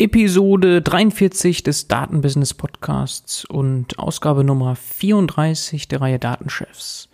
Episode 43 des Datenbusiness Podcasts und Ausgabe Nummer 34 der Reihe Datenchefs.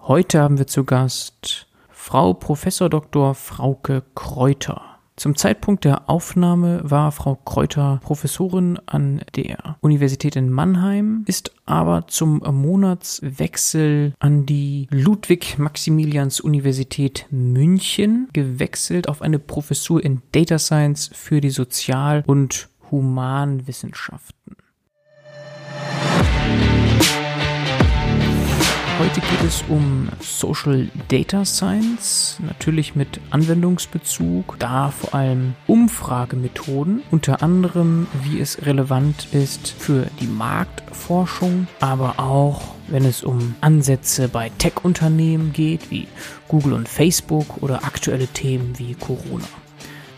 Heute haben wir zu Gast Frau Professor Dr. Frauke Kräuter. Zum Zeitpunkt der Aufnahme war Frau Kräuter Professorin an der Universität in Mannheim, ist aber zum Monatswechsel an die Ludwig-Maximilians-Universität München gewechselt auf eine Professur in Data Science für die Sozial- und Humanwissenschaften. Heute geht es um Social Data Science, natürlich mit Anwendungsbezug, da vor allem Umfragemethoden, unter anderem wie es relevant ist für die Marktforschung, aber auch wenn es um Ansätze bei Tech-Unternehmen geht, wie Google und Facebook oder aktuelle Themen wie Corona.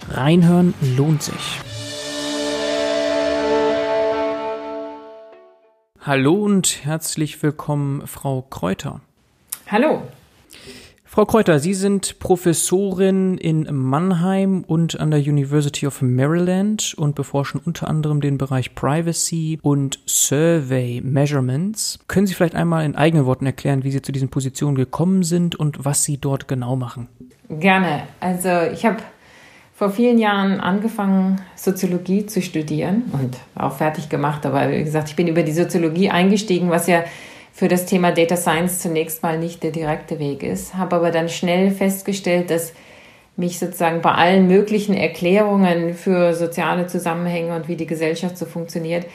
Reinhören lohnt sich. Hallo und herzlich willkommen, Frau Kräuter. Hallo. Frau Kräuter, Sie sind Professorin in Mannheim und an der University of Maryland und beforschen unter anderem den Bereich Privacy und Survey Measurements. Können Sie vielleicht einmal in eigenen Worten erklären, wie Sie zu diesen Positionen gekommen sind und was Sie dort genau machen? Gerne. Also ich habe vor vielen Jahren angefangen, Soziologie zu studieren und auch fertig gemacht. Aber wie gesagt, ich bin über die Soziologie eingestiegen, was ja für das Thema Data Science zunächst mal nicht der direkte Weg ist. Habe aber dann schnell festgestellt, dass mich sozusagen bei allen möglichen Erklärungen für soziale Zusammenhänge und wie die Gesellschaft so funktioniert,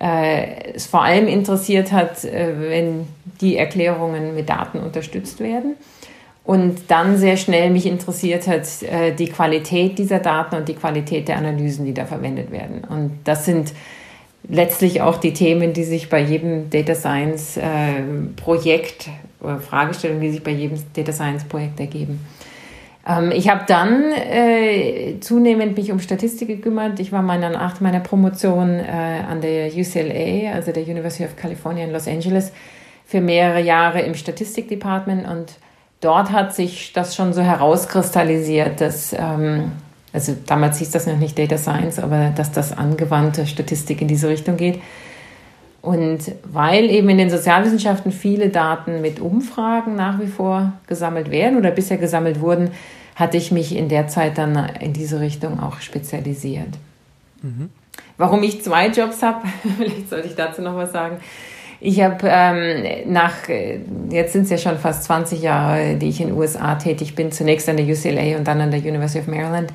äh, es vor allem interessiert hat, äh, wenn die Erklärungen mit Daten unterstützt werden und dann sehr schnell mich interessiert hat äh, die Qualität dieser Daten und die Qualität der Analysen, die da verwendet werden. Und das sind letztlich auch die Themen, die sich bei jedem Data Science äh, Projekt oder Fragestellungen, die sich bei jedem Data Science Projekt ergeben. Ähm, ich habe dann äh, zunehmend mich um Statistik gekümmert. Ich war meiner, nach meiner Promotion äh, an der UCLA, also der University of California in Los Angeles, für mehrere Jahre im Statistikdepartment und dort hat sich das schon so herauskristallisiert, dass, ähm, also damals hieß das noch nicht Data Science, aber dass das angewandte Statistik in diese Richtung geht. Und weil eben in den Sozialwissenschaften viele Daten mit Umfragen nach wie vor gesammelt werden oder bisher gesammelt wurden, hatte ich mich in der Zeit dann in diese Richtung auch spezialisiert. Mhm. Warum ich zwei Jobs habe, vielleicht sollte ich dazu noch was sagen. Ich habe ähm, nach, äh, jetzt sind es ja schon fast 20 Jahre, die ich in den USA tätig bin, zunächst an der UCLA und dann an der University of Maryland,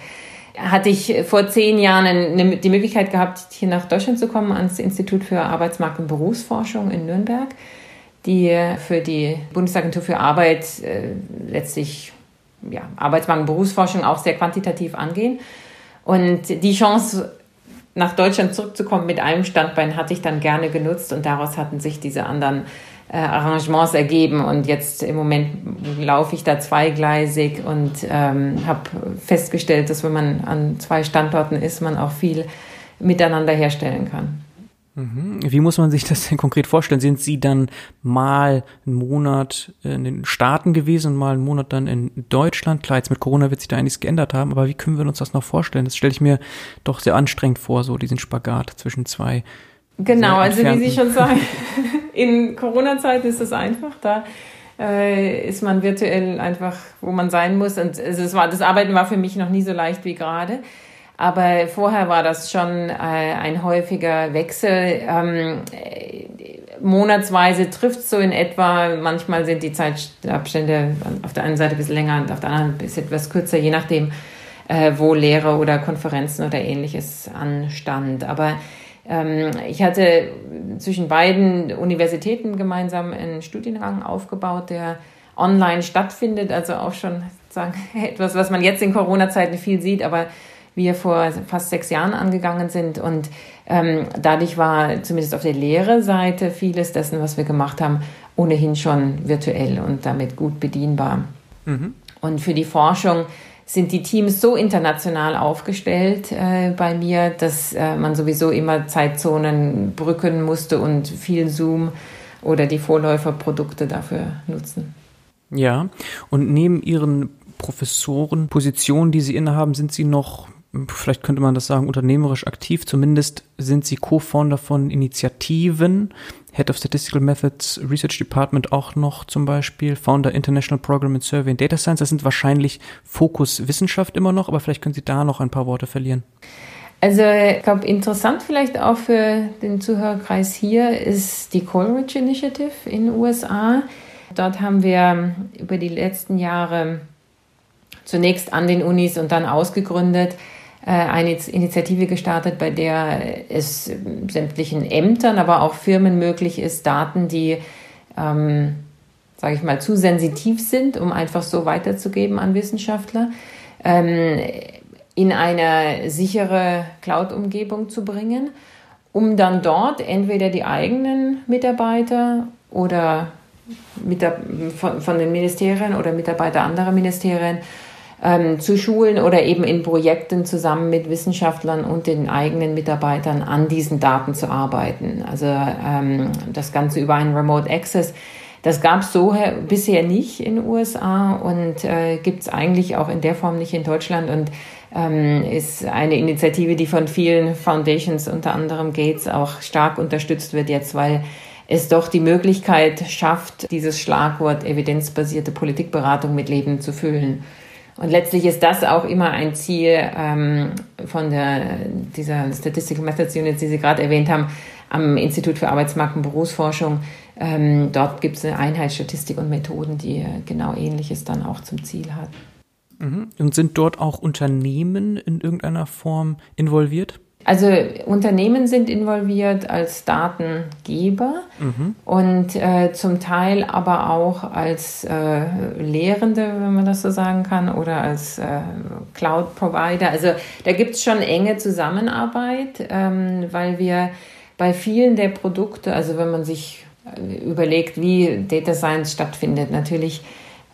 hatte ich vor zehn Jahren eine, die Möglichkeit gehabt, hier nach Deutschland zu kommen, ans Institut für Arbeitsmarkt- und Berufsforschung in Nürnberg, die für die Bundesagentur für Arbeit äh, letztlich ja, Arbeitsmarkt- und Berufsforschung auch sehr quantitativ angehen. Und die Chance nach Deutschland zurückzukommen mit einem Standbein hatte ich dann gerne genutzt und daraus hatten sich diese anderen äh, Arrangements ergeben und jetzt im Moment laufe ich da zweigleisig und ähm, habe festgestellt, dass wenn man an zwei Standorten ist, man auch viel miteinander herstellen kann. Mhm. Wie muss man sich das denn konkret vorstellen? Sind Sie dann mal einen Monat in den Staaten gewesen und mal einen Monat dann in Deutschland? Klar, jetzt mit Corona wird sich da einiges geändert haben, aber wie können wir uns das noch vorstellen? Das stelle ich mir doch sehr anstrengend vor, so diesen Spagat zwischen zwei. Genau, also wie Sie schon sagen, in Corona-Zeiten ist es einfach. Da äh, ist man virtuell einfach, wo man sein muss. Und es war, das Arbeiten war für mich noch nie so leicht wie gerade. Aber vorher war das schon äh, ein häufiger Wechsel. Ähm, monatsweise trifft es so in etwa. Manchmal sind die Zeitabstände auf der einen Seite ein bisschen länger und auf der anderen ein bisschen etwas kürzer, je nachdem, äh, wo Lehre oder Konferenzen oder ähnliches anstand. Aber ähm, ich hatte zwischen beiden Universitäten gemeinsam einen Studiengang aufgebaut, der online stattfindet, also auch schon sagen, etwas, was man jetzt in Corona-Zeiten viel sieht, aber wir vor fast sechs Jahren angegangen sind. Und ähm, dadurch war zumindest auf der Lehre-Seite vieles dessen, was wir gemacht haben, ohnehin schon virtuell und damit gut bedienbar. Mhm. Und für die Forschung sind die Teams so international aufgestellt äh, bei mir, dass äh, man sowieso immer Zeitzonen brücken musste und viel Zoom oder die Vorläuferprodukte dafür nutzen. Ja, und neben Ihren Professorenpositionen, die Sie innehaben, sind Sie noch vielleicht könnte man das sagen, unternehmerisch aktiv. Zumindest sind Sie Co-Founder von Initiativen, Head of Statistical Methods Research Department auch noch zum Beispiel, Founder International Program in Survey and Data Science. Das sind wahrscheinlich Fokus Wissenschaft immer noch, aber vielleicht können Sie da noch ein paar Worte verlieren. Also ich glaube, interessant vielleicht auch für den Zuhörerkreis hier ist die Coleridge Initiative in den USA. Dort haben wir über die letzten Jahre zunächst an den Unis und dann ausgegründet eine Initiative gestartet, bei der es sämtlichen Ämtern, aber auch Firmen möglich ist, Daten, die, ähm, sage ich mal, zu sensitiv sind, um einfach so weiterzugeben an Wissenschaftler, ähm, in eine sichere Cloud-Umgebung zu bringen, um dann dort entweder die eigenen Mitarbeiter oder von, den Ministerien oder Mitarbeiter anderer Ministerien ähm, zu schulen oder eben in Projekten zusammen mit Wissenschaftlern und den eigenen Mitarbeitern an diesen Daten zu arbeiten. Also ähm, das Ganze über einen Remote Access. Das gab es so bisher nicht in den USA und äh, gibt es eigentlich auch in der Form nicht in Deutschland und ähm, ist eine Initiative, die von vielen Foundations, unter anderem Gates, auch stark unterstützt wird jetzt, weil es doch die Möglichkeit schafft, dieses Schlagwort evidenzbasierte Politikberatung mit Leben zu füllen. Und letztlich ist das auch immer ein Ziel ähm, von der, dieser Statistical Methods Unit, die Sie gerade erwähnt haben, am Institut für Arbeitsmarkt und Berufsforschung. Ähm, dort gibt es eine Einheit Statistik und Methoden, die genau Ähnliches dann auch zum Ziel hat. Mhm. Und sind dort auch Unternehmen in irgendeiner Form involviert? Also Unternehmen sind involviert als Datengeber mhm. und äh, zum Teil aber auch als äh, Lehrende, wenn man das so sagen kann, oder als äh, Cloud-Provider. Also da gibt es schon enge Zusammenarbeit, ähm, weil wir bei vielen der Produkte, also wenn man sich äh, überlegt, wie Data Science stattfindet, natürlich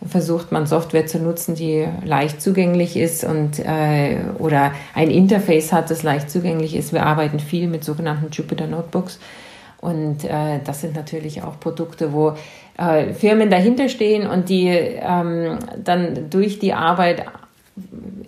versucht man Software zu nutzen, die leicht zugänglich ist und äh, oder ein Interface hat, das leicht zugänglich ist. Wir arbeiten viel mit sogenannten Jupyter Notebooks und äh, das sind natürlich auch Produkte, wo äh, Firmen dahinter stehen und die ähm, dann durch die Arbeit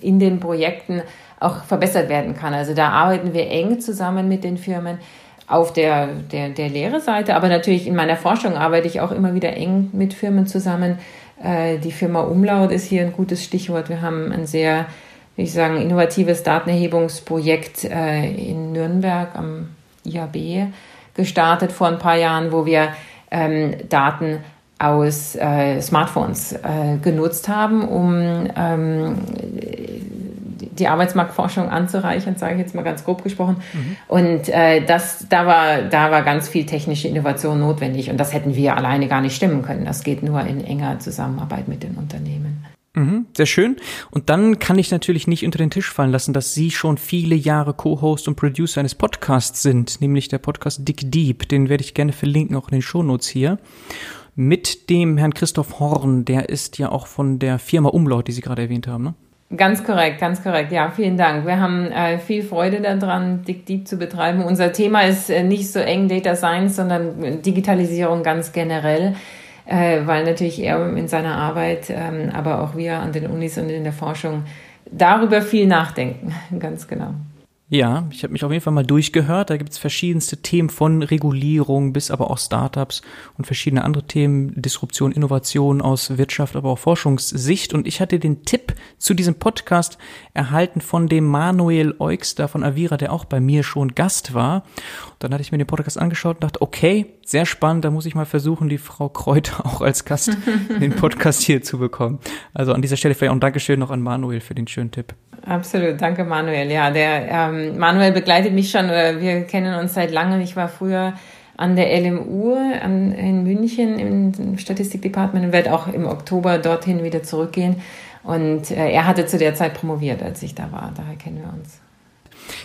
in den Projekten auch verbessert werden kann. Also da arbeiten wir eng zusammen mit den Firmen auf der, der, der Lehre-Seite, aber natürlich in meiner Forschung arbeite ich auch immer wieder eng mit Firmen zusammen, die Firma Umlaut ist hier ein gutes Stichwort. Wir haben ein sehr, wie ich sagen, innovatives Datenerhebungsprojekt äh, in Nürnberg am IAB gestartet vor ein paar Jahren, wo wir ähm, Daten aus äh, Smartphones äh, genutzt haben, um ähm, die Arbeitsmarktforschung anzureichern, sage ich jetzt mal ganz grob gesprochen. Mhm. Und äh, das, da, war, da war ganz viel technische Innovation notwendig und das hätten wir alleine gar nicht stimmen können. Das geht nur in enger Zusammenarbeit mit den Unternehmen. Mhm, sehr schön. Und dann kann ich natürlich nicht unter den Tisch fallen lassen, dass Sie schon viele Jahre Co-Host und Producer eines Podcasts sind, nämlich der Podcast Dick Deep. Den werde ich gerne verlinken, auch in den Shownotes hier. Mit dem Herrn Christoph Horn, der ist ja auch von der Firma Umlaut, die Sie gerade erwähnt haben, ne? Ganz korrekt, ganz korrekt. Ja, vielen Dank. Wir haben äh, viel Freude daran, Dick Deep zu betreiben. Unser Thema ist äh, nicht so eng Data Science, sondern Digitalisierung ganz generell, äh, weil natürlich er in seiner Arbeit, ähm, aber auch wir an den Unis und in der Forschung darüber viel nachdenken. Ganz genau. Ja, ich habe mich auf jeden Fall mal durchgehört. Da gibt es verschiedenste Themen von Regulierung bis aber auch Startups und verschiedene andere Themen, Disruption, Innovation aus Wirtschaft, aber auch Forschungssicht. Und ich hatte den Tipp zu diesem Podcast erhalten von dem Manuel Eugster von Avira, der auch bei mir schon Gast war. Dann hatte ich mir den Podcast angeschaut und dachte, okay, sehr spannend, da muss ich mal versuchen, die Frau Kräuter auch als Gast in den Podcast hier zu bekommen. Also an dieser Stelle vielleicht auch ein Dankeschön noch an Manuel für den schönen Tipp. Absolut, danke Manuel. Ja, der ähm, Manuel begleitet mich schon, oder wir kennen uns seit langem. Ich war früher an der LMU an, in München im Statistikdepartement und werde auch im Oktober dorthin wieder zurückgehen. Und äh, er hatte zu der Zeit promoviert, als ich da war. Daher kennen wir uns.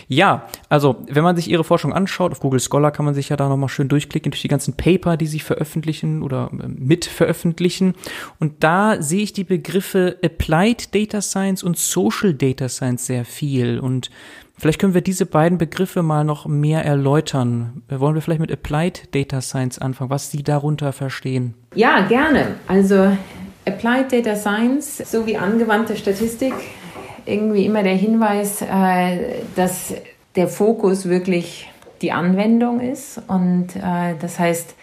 Ja, also wenn man sich ihre Forschung anschaut, auf Google Scholar kann man sich ja da nochmal schön durchklicken durch die ganzen Paper, die sie veröffentlichen oder äh, mit veröffentlichen. Und da sehe ich die Begriffe Applied Data Science und Social Data Science sehr viel. Und vielleicht können wir diese beiden Begriffe mal noch mehr erläutern. Wollen wir vielleicht mit Applied Data Science anfangen, was Sie darunter verstehen? Ja, gerne. Also Applied Data Science sowie angewandte Statistik irgendwie immer der Hinweis, äh, dass der Fokus wirklich die Anwendung ist. Und äh, das heißt,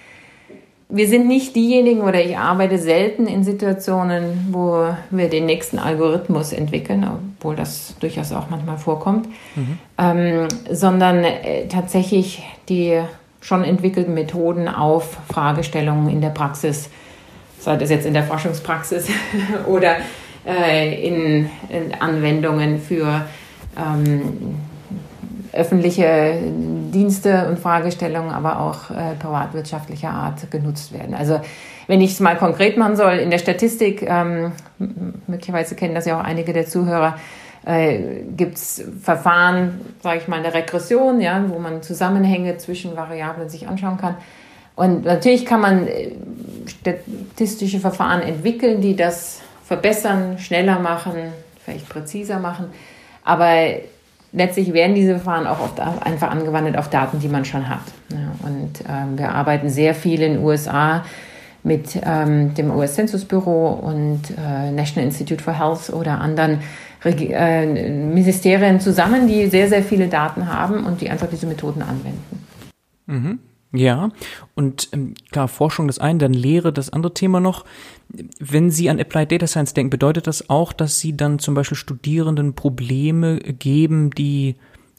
wir sind nicht diejenigen oder ich arbeite selten in Situationen, wo wir den nächsten Algorithmus entwickeln, obwohl das durchaus auch manchmal vorkommt, mhm. ähm, sondern äh, tatsächlich die schon entwickelten Methoden auf Fragestellungen in der Praxis, sei das jetzt in der Forschungspraxis oder äh, in, in, Anwendungen für ähm, öffentliche Dienste und Fragestellungen, aber auch äh, privatwirtschaftlicher Art genutzt werden. Also wenn ich es mal konkret machen soll, in der Statistik, ähm, möglicherweise kennen das ja auch einige der Zuhörer, äh, gibt es Verfahren, sage ich mal, eine Regression, ja, wo man Zusammenhänge zwischen Variablen sich anschauen kann. Und natürlich kann man äh, statistische Verfahren entwickeln, die das verbessern, schneller machen, vielleicht präziser machen. Aber letztlich werden diese Verfahren auch oft einfach angewandt auf Daten, die man schon hat. Und ähm, wir arbeiten sehr viel in den USA mit ähm, dem US Census Bureau und äh, National Institute for Health oder anderen äh, Ministerien zusammen, die sehr, sehr viele Daten haben und die einfach diese Methoden anwenden. Mhm. Ja, und ähm, klar, Forschung das eine, dann Lehre das andere Thema noch. Wenn Sie an Applied Data Science denken, bedeutet das auch, dass Sie dann zum Beispiel Studierenden Probleme geben, die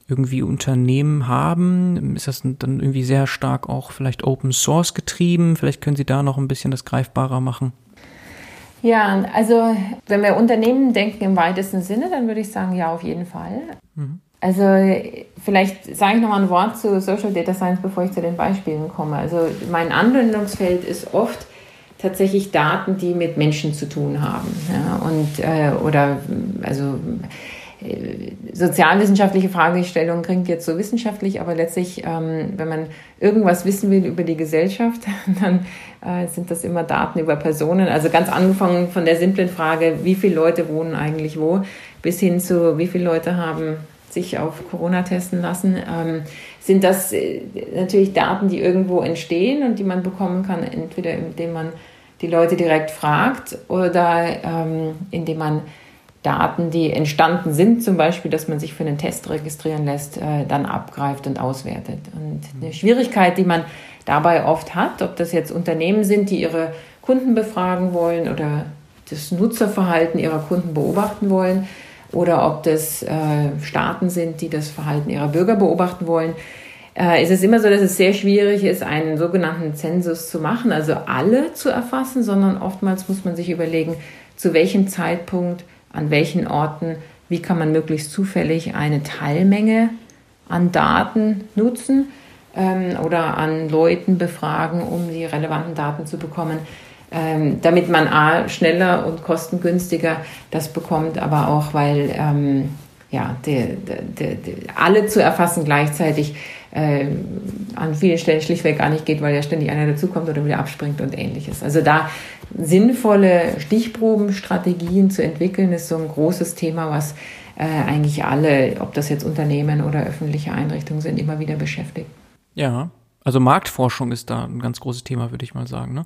irgendwie Unternehmen haben? Ist das dann irgendwie sehr stark auch vielleicht Open Source getrieben? Vielleicht können Sie da noch ein bisschen das greifbarer machen. Ja, also wenn wir Unternehmen denken im weitesten Sinne, dann würde ich sagen, ja, auf jeden Fall. Mhm. Also vielleicht sage ich noch mal ein Wort zu Social Data Science, bevor ich zu den Beispielen komme. Also mein Anwendungsfeld ist oft tatsächlich Daten, die mit Menschen zu tun haben. Ja, und, äh, oder also äh, sozialwissenschaftliche Fragestellung klingt jetzt so wissenschaftlich, aber letztlich, ähm, wenn man irgendwas wissen will über die Gesellschaft, dann äh, sind das immer Daten über Personen. Also ganz angefangen von der simplen Frage, wie viele Leute wohnen eigentlich wo, bis hin zu, wie viele Leute haben sich auf Corona testen lassen, ähm, sind das äh, natürlich Daten, die irgendwo entstehen und die man bekommen kann, entweder indem man die Leute direkt fragt oder ähm, indem man Daten, die entstanden sind, zum Beispiel, dass man sich für einen Test registrieren lässt, äh, dann abgreift und auswertet. Und eine Schwierigkeit, die man dabei oft hat, ob das jetzt Unternehmen sind, die ihre Kunden befragen wollen oder das Nutzerverhalten ihrer Kunden beobachten wollen, oder ob das äh, Staaten sind, die das Verhalten ihrer Bürger beobachten wollen, äh, ist es immer so, dass es sehr schwierig ist, einen sogenannten Zensus zu machen, also alle zu erfassen, sondern oftmals muss man sich überlegen, zu welchem Zeitpunkt an welchen Orten, wie kann man möglichst zufällig eine Teilmenge an Daten nutzen ähm, oder an Leuten befragen, um die relevanten Daten zu bekommen, ähm, damit man A, schneller und kostengünstiger das bekommt, aber auch, weil ähm, ja, die, die, die, alle zu erfassen gleichzeitig äh, an vielen Stellen schlichtweg gar nicht geht, weil ja ständig einer dazukommt oder wieder abspringt und ähnliches. Also da sinnvolle Stichprobenstrategien zu entwickeln, ist so ein großes Thema, was äh, eigentlich alle, ob das jetzt Unternehmen oder öffentliche Einrichtungen sind, immer wieder beschäftigt. Ja, also Marktforschung ist da ein ganz großes Thema, würde ich mal sagen. Ne?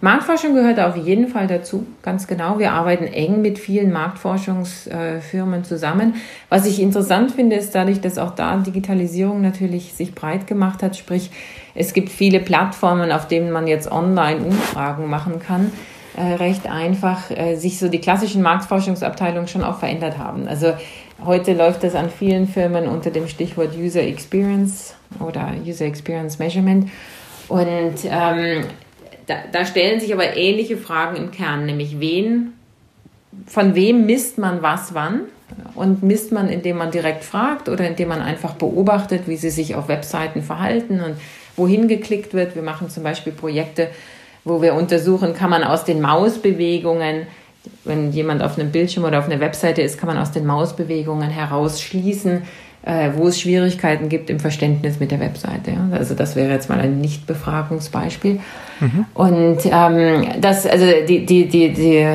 Marktforschung gehört auf jeden Fall dazu, ganz genau. Wir arbeiten eng mit vielen Marktforschungsfirmen zusammen. Was ich interessant finde, ist dadurch, dass auch da Digitalisierung natürlich sich breit gemacht hat, sprich es gibt viele Plattformen, auf denen man jetzt online Umfragen machen kann. Äh, recht einfach äh, sich so die klassischen Marktforschungsabteilungen schon auch verändert haben. Also heute läuft das an vielen Firmen unter dem Stichwort User Experience oder User Experience Measurement. Und ähm, da, da stellen sich aber ähnliche Fragen im Kern, nämlich wen, von wem misst man was wann? Und misst man, indem man direkt fragt oder indem man einfach beobachtet, wie sie sich auf Webseiten verhalten und wohin geklickt wird. Wir machen zum Beispiel Projekte, wo wir untersuchen, kann man aus den Mausbewegungen, wenn jemand auf einem Bildschirm oder auf einer Webseite ist, kann man aus den Mausbewegungen herausschließen, äh, wo es Schwierigkeiten gibt im Verständnis mit der Webseite. Ja? Also das wäre jetzt mal ein Nichtbefragungsbeispiel. Mhm. Und ähm, das, also die, die, die, die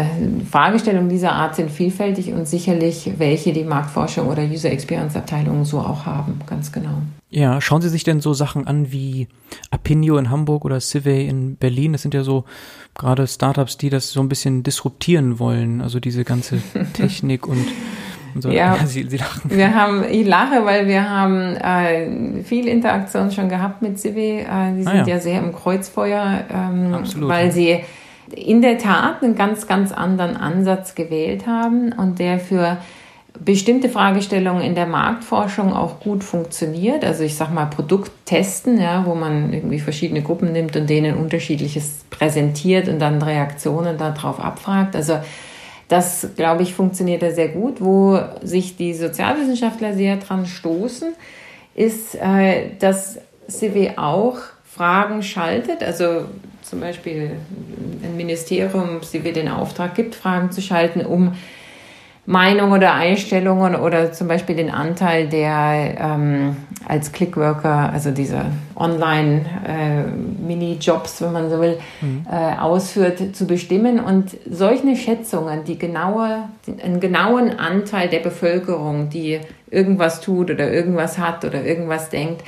Fragestellungen dieser Art sind vielfältig und sicherlich welche die Marktforschung oder User Experience Abteilungen so auch haben, ganz genau. Ja, schauen Sie sich denn so Sachen an wie Apinio in Hamburg oder Civey in Berlin? Das sind ja so gerade Startups, die das so ein bisschen disruptieren wollen, also diese ganze Technik und So, ja, Sie, Sie, lachen. Wir haben, ich lache, weil wir haben äh, viel Interaktion schon gehabt mit Civi. Äh, die sind ah, ja. ja. sehr im Kreuzfeuer, ähm, weil sie in der Tat einen ganz, ganz anderen Ansatz gewählt haben und der für bestimmte Fragestellungen in der Marktforschung auch gut funktioniert. Also ich sage mal Produkttesten, ja, wo man irgendwie verschiedene Gruppen nimmt und denen unterschiedliches präsentiert und dann Reaktionen darauf abfragt. Also das, glaube ich, funktioniert da sehr gut. Wo sich die Sozialwissenschaftler sehr dran stoßen, ist, äh, dass CW auch Fragen schaltet. Also zum Beispiel ein Ministerium CW den Auftrag gibt, Fragen zu schalten, um Meinung oder Einstellungen oder zum Beispiel den Anteil, der ähm, als Clickworker, also diese Online-Mini-Jobs, äh, wenn man so will, mhm. äh, ausführt, zu bestimmen. Und solche Schätzungen, die genaue, einen genauen Anteil der Bevölkerung, die irgendwas tut oder irgendwas hat oder irgendwas denkt,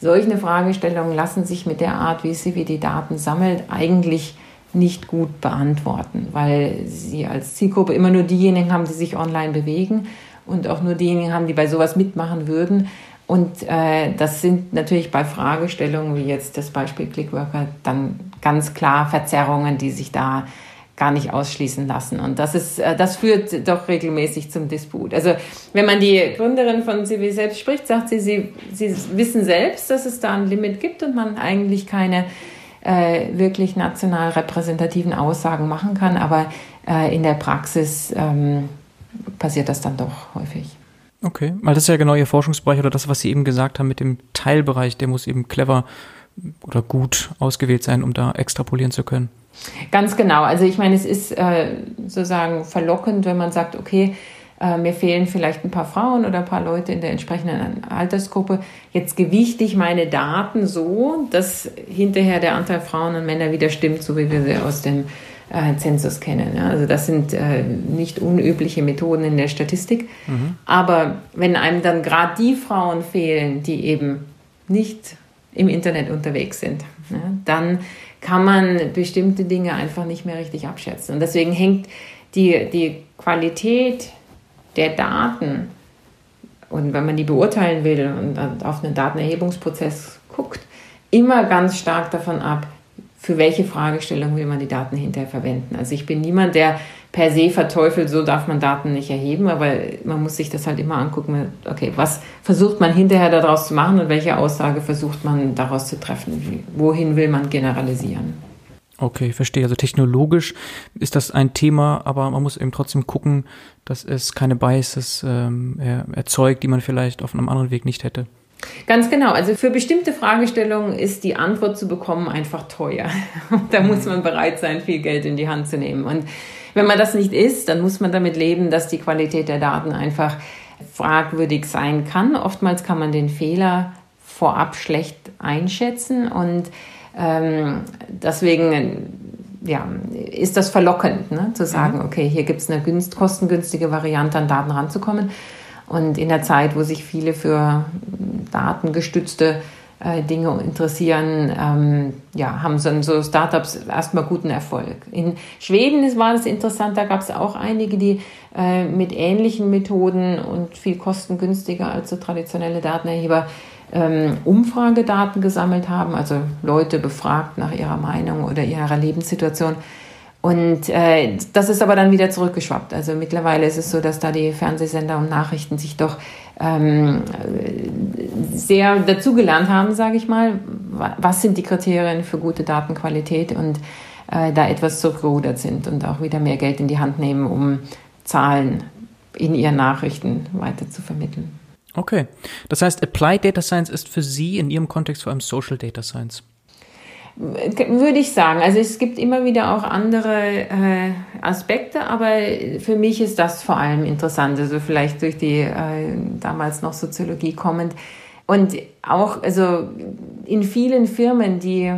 solche Fragestellungen lassen sich mit der Art, wie sie wie die Daten sammelt, eigentlich nicht gut beantworten, weil sie als Zielgruppe immer nur diejenigen haben, die sich online bewegen und auch nur diejenigen haben, die bei sowas mitmachen würden. Und äh, das sind natürlich bei Fragestellungen wie jetzt das Beispiel Clickworker dann ganz klar Verzerrungen, die sich da gar nicht ausschließen lassen. Und das ist, äh, das führt doch regelmäßig zum Disput. Also wenn man die Gründerin von CW selbst spricht, sagt sie, sie, sie wissen selbst, dass es da ein Limit gibt und man eigentlich keine äh, wirklich national repräsentativen Aussagen machen kann. Aber äh, in der Praxis ähm, passiert das dann doch häufig. Okay, weil das ist ja genau Ihr Forschungsbereich oder das, was Sie eben gesagt haben mit dem Teilbereich, der muss eben clever oder gut ausgewählt sein, um da extrapolieren zu können. Ganz genau. Also ich meine, es ist äh, sozusagen verlockend, wenn man sagt, okay, äh, mir fehlen vielleicht ein paar Frauen oder ein paar Leute in der entsprechenden Altersgruppe. Jetzt gewichte ich meine Daten so, dass hinterher der Anteil Frauen und Männer wieder stimmt, so wie wir sie aus dem äh, Zensus kennen. Ja? Also das sind äh, nicht unübliche Methoden in der Statistik. Mhm. Aber wenn einem dann gerade die Frauen fehlen, die eben nicht im Internet unterwegs sind, ja, dann kann man bestimmte Dinge einfach nicht mehr richtig abschätzen. Und deswegen hängt die, die Qualität der Daten und wenn man die beurteilen will und auf einen Datenerhebungsprozess guckt, immer ganz stark davon ab, für welche Fragestellung will man die Daten hinterher verwenden. Also ich bin niemand, der per se verteufelt, so darf man Daten nicht erheben, aber man muss sich das halt immer angucken, okay, was versucht man hinterher daraus zu machen und welche Aussage versucht man daraus zu treffen, wohin will man generalisieren. Okay, verstehe. Also technologisch ist das ein Thema, aber man muss eben trotzdem gucken, dass es keine Biases ähm, erzeugt, die man vielleicht auf einem anderen Weg nicht hätte. Ganz genau. Also für bestimmte Fragestellungen ist die Antwort zu bekommen einfach teuer. da muss man bereit sein, viel Geld in die Hand zu nehmen. Und wenn man das nicht ist, dann muss man damit leben, dass die Qualität der Daten einfach fragwürdig sein kann. Oftmals kann man den Fehler vorab schlecht einschätzen und ähm, deswegen ja, ist das verlockend, ne? zu sagen, okay, hier gibt es eine günst, kostengünstige Variante, an Daten ranzukommen. Und in der Zeit, wo sich viele für datengestützte äh, Dinge interessieren, ähm, ja, haben so, so Startups erstmal guten Erfolg. In Schweden war das interessant, da gab es auch einige, die äh, mit ähnlichen Methoden und viel kostengünstiger als so traditionelle Datenerheber Umfragedaten gesammelt haben, also Leute befragt nach ihrer Meinung oder ihrer Lebenssituation und äh, das ist aber dann wieder zurückgeschwappt. Also mittlerweile ist es so, dass da die Fernsehsender und Nachrichten sich doch ähm, sehr dazugelernt haben, sage ich mal. Was sind die Kriterien für gute Datenqualität und äh, da etwas zurückgerudert sind und auch wieder mehr Geld in die Hand nehmen, um Zahlen in ihren Nachrichten weiter zu vermitteln. Okay. Das heißt, Applied Data Science ist für Sie in Ihrem Kontext vor allem Social Data Science. Würde ich sagen. Also es gibt immer wieder auch andere äh, Aspekte, aber für mich ist das vor allem interessant. Also vielleicht durch die äh, damals noch Soziologie kommend. Und auch also in vielen Firmen, die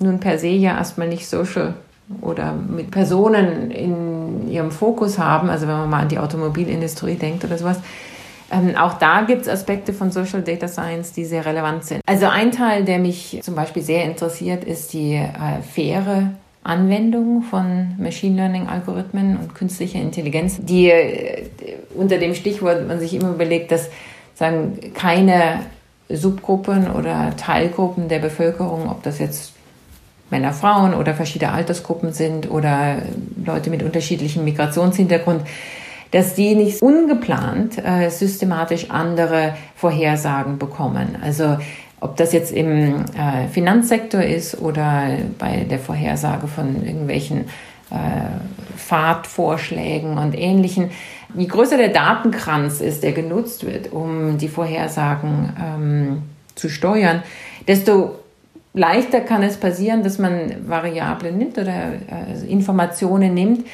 nun per se ja erstmal nicht social oder mit Personen in ihrem Fokus haben, also wenn man mal an die Automobilindustrie denkt oder sowas, ähm, auch da gibt es Aspekte von Social Data Science, die sehr relevant sind. Also ein Teil, der mich zum Beispiel sehr interessiert, ist die äh, faire Anwendung von Machine Learning Algorithmen und künstlicher Intelligenz, die äh, unter dem Stichwort man sich immer überlegt, dass sagen keine Subgruppen oder Teilgruppen der Bevölkerung, ob das jetzt Männer, Frauen oder verschiedene Altersgruppen sind oder Leute mit unterschiedlichem Migrationshintergrund, dass die nicht ungeplant äh, systematisch andere Vorhersagen bekommen. Also ob das jetzt im äh, Finanzsektor ist oder bei der Vorhersage von irgendwelchen äh, Fahrtvorschlägen und ähnlichen. Je größer der Datenkranz ist, der genutzt wird, um die Vorhersagen ähm, zu steuern, desto leichter kann es passieren, dass man Variablen nimmt oder äh, Informationen nimmt,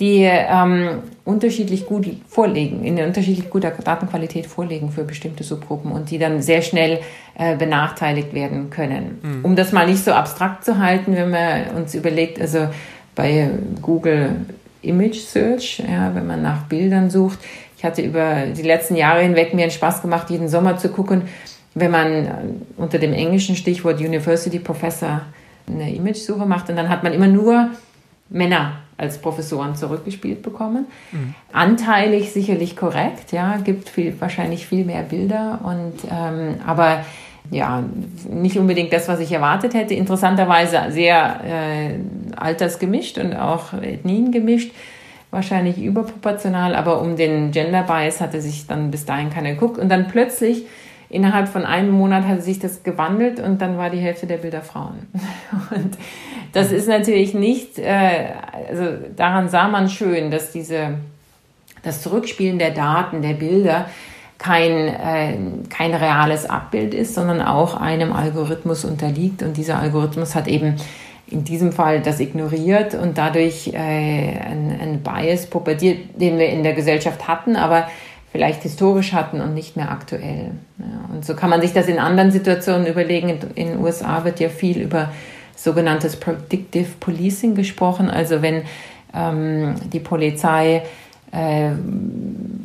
die ähm, unterschiedlich gut vorlegen, in unterschiedlich guter Datenqualität vorlegen für bestimmte Subgruppen und die dann sehr schnell äh, benachteiligt werden können. Mhm. Um das mal nicht so abstrakt zu halten, wenn man uns überlegt, also bei Google Image Search, ja, wenn man nach Bildern sucht. Ich hatte über die letzten Jahre hinweg mir einen Spaß gemacht, jeden Sommer zu gucken, wenn man äh, unter dem englischen Stichwort University Professor eine Image-Suche macht und dann hat man immer nur Männer als Professoren zurückgespielt bekommen. Mhm. Anteilig sicherlich korrekt, ja, gibt viel, wahrscheinlich viel mehr Bilder und ähm, aber ja, nicht unbedingt das, was ich erwartet hätte. Interessanterweise sehr äh, altersgemischt und auch Ethnien gemischt. Wahrscheinlich überproportional, aber um den Gender Bias hatte sich dann bis dahin keiner geguckt. Und dann plötzlich, innerhalb von einem Monat, hatte sich das gewandelt und dann war die Hälfte der Bilder Frauen. Und das ist natürlich nicht, äh, also daran sah man schön, dass diese, das Zurückspielen der Daten, der Bilder, kein, äh, kein reales Abbild ist, sondern auch einem Algorithmus unterliegt. Und dieser Algorithmus hat eben in diesem Fall das ignoriert und dadurch äh, ein Bias propagiert, den wir in der Gesellschaft hatten, aber vielleicht historisch hatten und nicht mehr aktuell. Ja, und so kann man sich das in anderen Situationen überlegen. In den USA wird ja viel über sogenanntes Predictive Policing gesprochen, also wenn ähm, die Polizei äh,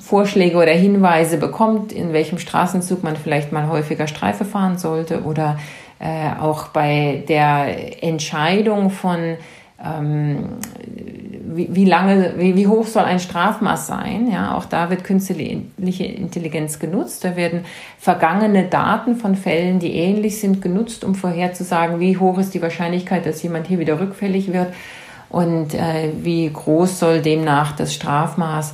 Vorschläge oder Hinweise bekommt, in welchem Straßenzug man vielleicht mal häufiger Streife fahren sollte oder äh, auch bei der Entscheidung von wie, wie, lange, wie, wie, hoch soll ein Strafmaß sein? Ja, auch da wird künstliche Intelligenz genutzt. Da werden vergangene Daten von Fällen, die ähnlich sind, genutzt, um vorherzusagen, wie hoch ist die Wahrscheinlichkeit, dass jemand hier wieder rückfällig wird und äh, wie groß soll demnach das Strafmaß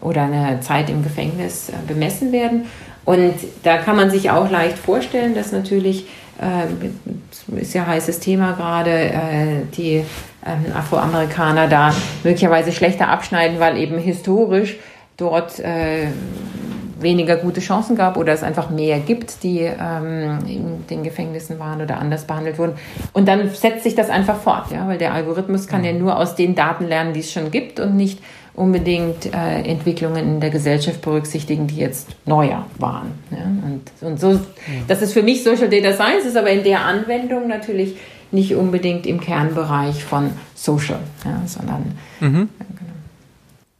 oder eine Zeit im Gefängnis äh, bemessen werden. Und da kann man sich auch leicht vorstellen, dass natürlich, äh, ist ja heißes Thema gerade, äh, die ähm, Afroamerikaner da möglicherweise schlechter abschneiden, weil eben historisch dort äh, weniger gute Chancen gab oder es einfach mehr gibt, die ähm, in den Gefängnissen waren oder anders behandelt wurden. Und dann setzt sich das einfach fort, ja, weil der Algorithmus kann ja nur aus den Daten lernen, die es schon gibt und nicht unbedingt äh, Entwicklungen in der Gesellschaft berücksichtigen, die jetzt neuer waren. Ja? Und, und so, das ist für mich Social Data Science, ist aber in der Anwendung natürlich nicht unbedingt im Kernbereich von Social, ja, sondern mhm.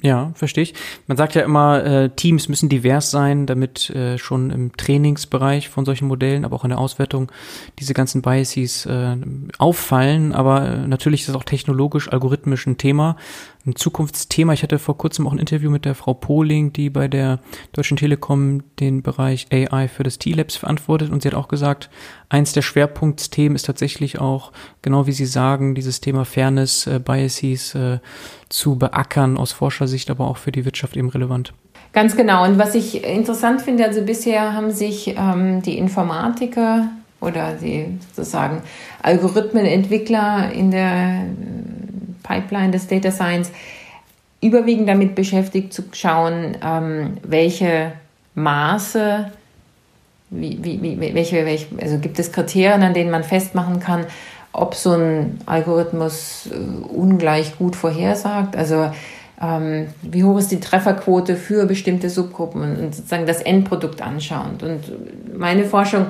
Ja, verstehe ich. Man sagt ja immer, äh, Teams müssen divers sein, damit äh, schon im Trainingsbereich von solchen Modellen, aber auch in der Auswertung diese ganzen Biases äh, auffallen. Aber äh, natürlich ist das auch technologisch, algorithmisch ein Thema ein Zukunftsthema. Ich hatte vor kurzem auch ein Interview mit der Frau Pohling, die bei der Deutschen Telekom den Bereich AI für das T-Labs verantwortet. Und sie hat auch gesagt, eins der Schwerpunktthemen ist tatsächlich auch, genau wie Sie sagen, dieses Thema Fairness, äh, Biases äh, zu beackern, aus Forschersicht, aber auch für die Wirtschaft eben relevant. Ganz genau. Und was ich interessant finde, also bisher haben sich ähm, die Informatiker oder die sozusagen Algorithmenentwickler in der Pipeline des Data Science überwiegend damit beschäftigt zu schauen, ähm, welche Maße, wie, wie, welche, welche, also gibt es Kriterien, an denen man festmachen kann, ob so ein Algorithmus äh, ungleich gut vorhersagt. Also ähm, wie hoch ist die Trefferquote für bestimmte Subgruppen und sozusagen das Endprodukt anschauend. Und meine Forschung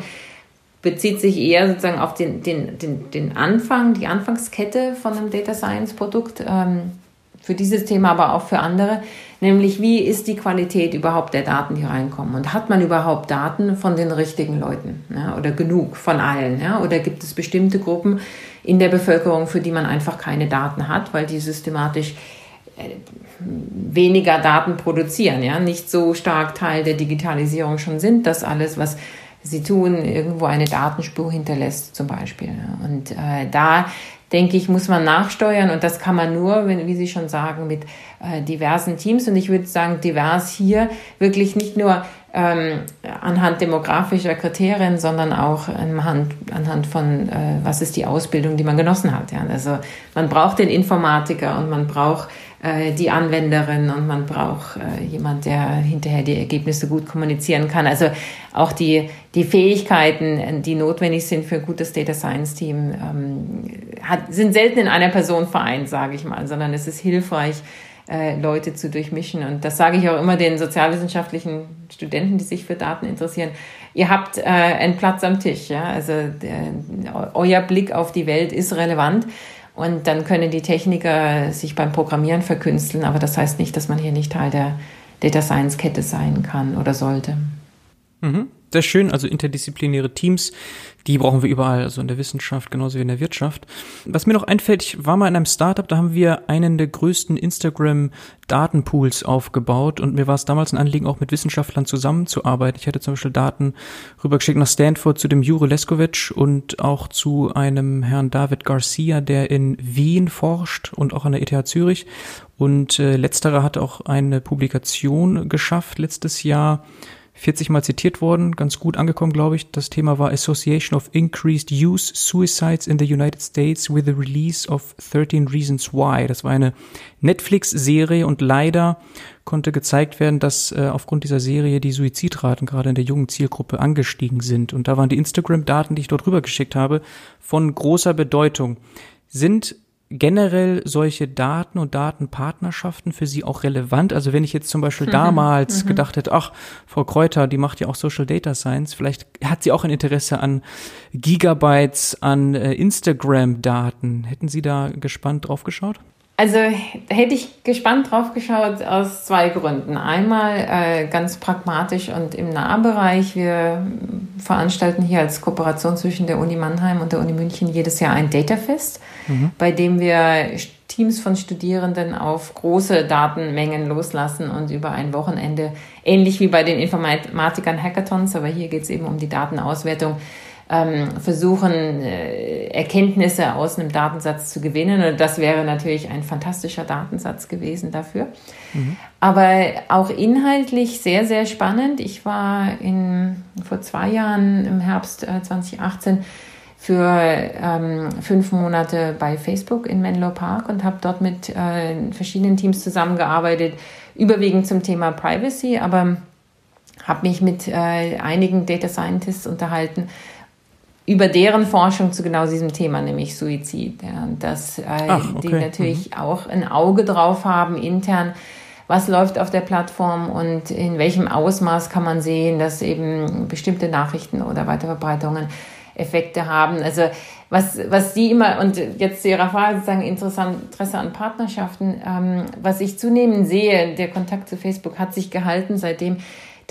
bezieht sich eher sozusagen auf den, den, den, den Anfang, die Anfangskette von einem Data Science Produkt, ähm, für dieses Thema, aber auch für andere, nämlich wie ist die Qualität überhaupt der Daten, die reinkommen? Und hat man überhaupt Daten von den richtigen Leuten ja, oder genug von allen ja, oder gibt es bestimmte Gruppen in der Bevölkerung, für die man einfach keine Daten hat, weil die systematisch weniger Daten produzieren, ja, nicht so stark Teil der Digitalisierung schon sind, dass alles, was sie tun, irgendwo eine Datenspur hinterlässt, zum Beispiel. Und äh, da denke ich, muss man nachsteuern und das kann man nur, wenn, wie Sie schon sagen, mit äh, diversen Teams. Und ich würde sagen, divers hier wirklich nicht nur ähm, anhand demografischer Kriterien, sondern auch anhand, anhand von, äh, was ist die Ausbildung, die man genossen hat. Ja? Also man braucht den Informatiker und man braucht die Anwenderin und man braucht äh, jemand, der hinterher die Ergebnisse gut kommunizieren kann. Also auch die, die Fähigkeiten, die notwendig sind für ein gutes Data Science Team, ähm, hat, sind selten in einer Person vereint, sage ich mal, sondern es ist hilfreich, äh, Leute zu durchmischen. Und das sage ich auch immer den sozialwissenschaftlichen Studenten, die sich für Daten interessieren. Ihr habt äh, einen Platz am Tisch, ja. Also der, euer Blick auf die Welt ist relevant. Und dann können die Techniker sich beim Programmieren verkünsteln, aber das heißt nicht, dass man hier nicht Teil der Data Science Kette sein kann oder sollte. Mhm. Sehr schön, also interdisziplinäre Teams, die brauchen wir überall, also in der Wissenschaft genauso wie in der Wirtschaft. Was mir noch einfällt, ich war mal in einem Startup, da haben wir einen der größten Instagram-Datenpools aufgebaut und mir war es damals ein Anliegen, auch mit Wissenschaftlern zusammenzuarbeiten. Ich hatte zum Beispiel Daten rübergeschickt nach Stanford zu dem Jure Leskovic und auch zu einem Herrn David Garcia, der in Wien forscht und auch an der ETH Zürich. Und äh, letzterer hat auch eine Publikation geschafft letztes Jahr 40 Mal zitiert worden, ganz gut angekommen, glaube ich. Das Thema war Association of Increased Use Suicides in the United States with the Release of 13 Reasons Why. Das war eine Netflix-Serie und leider konnte gezeigt werden, dass äh, aufgrund dieser Serie die Suizidraten gerade in der jungen Zielgruppe angestiegen sind. Und da waren die Instagram-Daten, die ich dort rübergeschickt habe, von großer Bedeutung. Sind generell solche Daten und Datenpartnerschaften für Sie auch relevant? Also wenn ich jetzt zum Beispiel mhm. damals mhm. gedacht hätte, ach, Frau Kräuter, die macht ja auch Social Data Science, vielleicht hat sie auch ein Interesse an Gigabytes an äh, Instagram-Daten. Hätten Sie da gespannt drauf geschaut? Also hätte ich gespannt drauf geschaut aus zwei Gründen. Einmal äh, ganz pragmatisch und im Nahbereich. Wir veranstalten hier als Kooperation zwischen der Uni Mannheim und der Uni München jedes Jahr ein Datafest, mhm. bei dem wir Teams von Studierenden auf große Datenmengen loslassen und über ein Wochenende, ähnlich wie bei den Informatikern Hackathons, aber hier geht es eben um die Datenauswertung, ähm, versuchen, äh, Erkenntnisse aus einem Datensatz zu gewinnen. Und das wäre natürlich ein fantastischer Datensatz gewesen dafür. Mhm. Aber auch inhaltlich sehr, sehr spannend. Ich war in, vor zwei Jahren im Herbst äh, 2018 für ähm, fünf Monate bei Facebook in Menlo Park und habe dort mit äh, verschiedenen Teams zusammengearbeitet, überwiegend zum Thema Privacy, aber habe mich mit äh, einigen Data Scientists unterhalten, über deren Forschung zu genau diesem Thema, nämlich Suizid. Ja, dass äh, Ach, okay. die natürlich mhm. auch ein Auge drauf haben intern, was läuft auf der Plattform und in welchem Ausmaß kann man sehen, dass eben bestimmte Nachrichten oder Weiterverbreitungen Effekte haben. Also was, was die immer, und jetzt zu Ihrer Frage sozusagen interessant, Interesse an Partnerschaften, ähm, was ich zunehmend sehe, der Kontakt zu Facebook hat sich gehalten, seitdem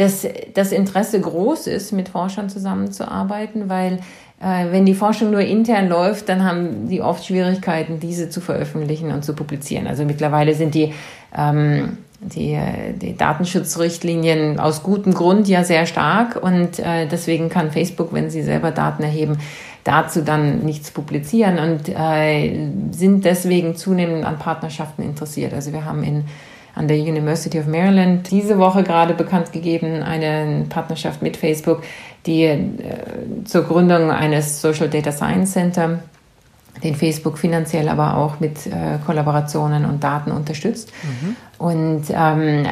dass das Interesse groß ist, mit Forschern zusammenzuarbeiten, weil äh, wenn die Forschung nur intern läuft, dann haben die oft Schwierigkeiten, diese zu veröffentlichen und zu publizieren. Also mittlerweile sind die, ähm, die, die Datenschutzrichtlinien aus gutem Grund ja sehr stark und äh, deswegen kann Facebook, wenn sie selber Daten erheben, dazu dann nichts publizieren und äh, sind deswegen zunehmend an Partnerschaften interessiert. Also wir haben in an der University of Maryland diese Woche gerade bekannt gegeben, eine Partnerschaft mit Facebook, die äh, zur Gründung eines Social Data Science Center, den Facebook finanziell aber auch mit äh, Kollaborationen und Daten unterstützt. Mhm. Und ähm,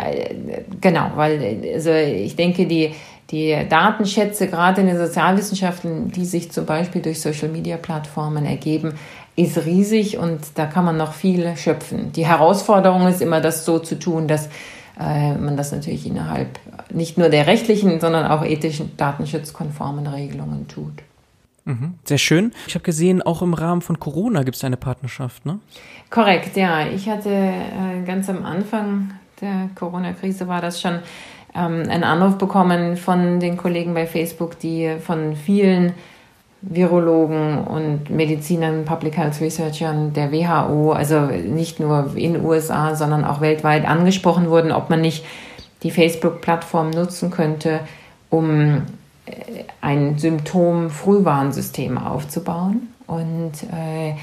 genau, weil also ich denke, die, die Datenschätze gerade in den Sozialwissenschaften, die sich zum Beispiel durch Social-Media-Plattformen ergeben, ist riesig und da kann man noch viel schöpfen. Die Herausforderung ist immer, das so zu tun, dass äh, man das natürlich innerhalb nicht nur der rechtlichen, sondern auch ethischen, datenschutzkonformen Regelungen tut. Mhm, sehr schön. Ich habe gesehen, auch im Rahmen von Corona gibt es eine Partnerschaft, ne? Korrekt, ja. Ich hatte äh, ganz am Anfang der Corona-Krise war das schon ähm, einen Anruf bekommen von den Kollegen bei Facebook, die von vielen Virologen und Medizinern, Public Health Researchern der WHO, also nicht nur in den USA, sondern auch weltweit angesprochen wurden, ob man nicht die Facebook-Plattform nutzen könnte, um äh, ein Symptom-Frühwarnsystem aufzubauen. Und äh,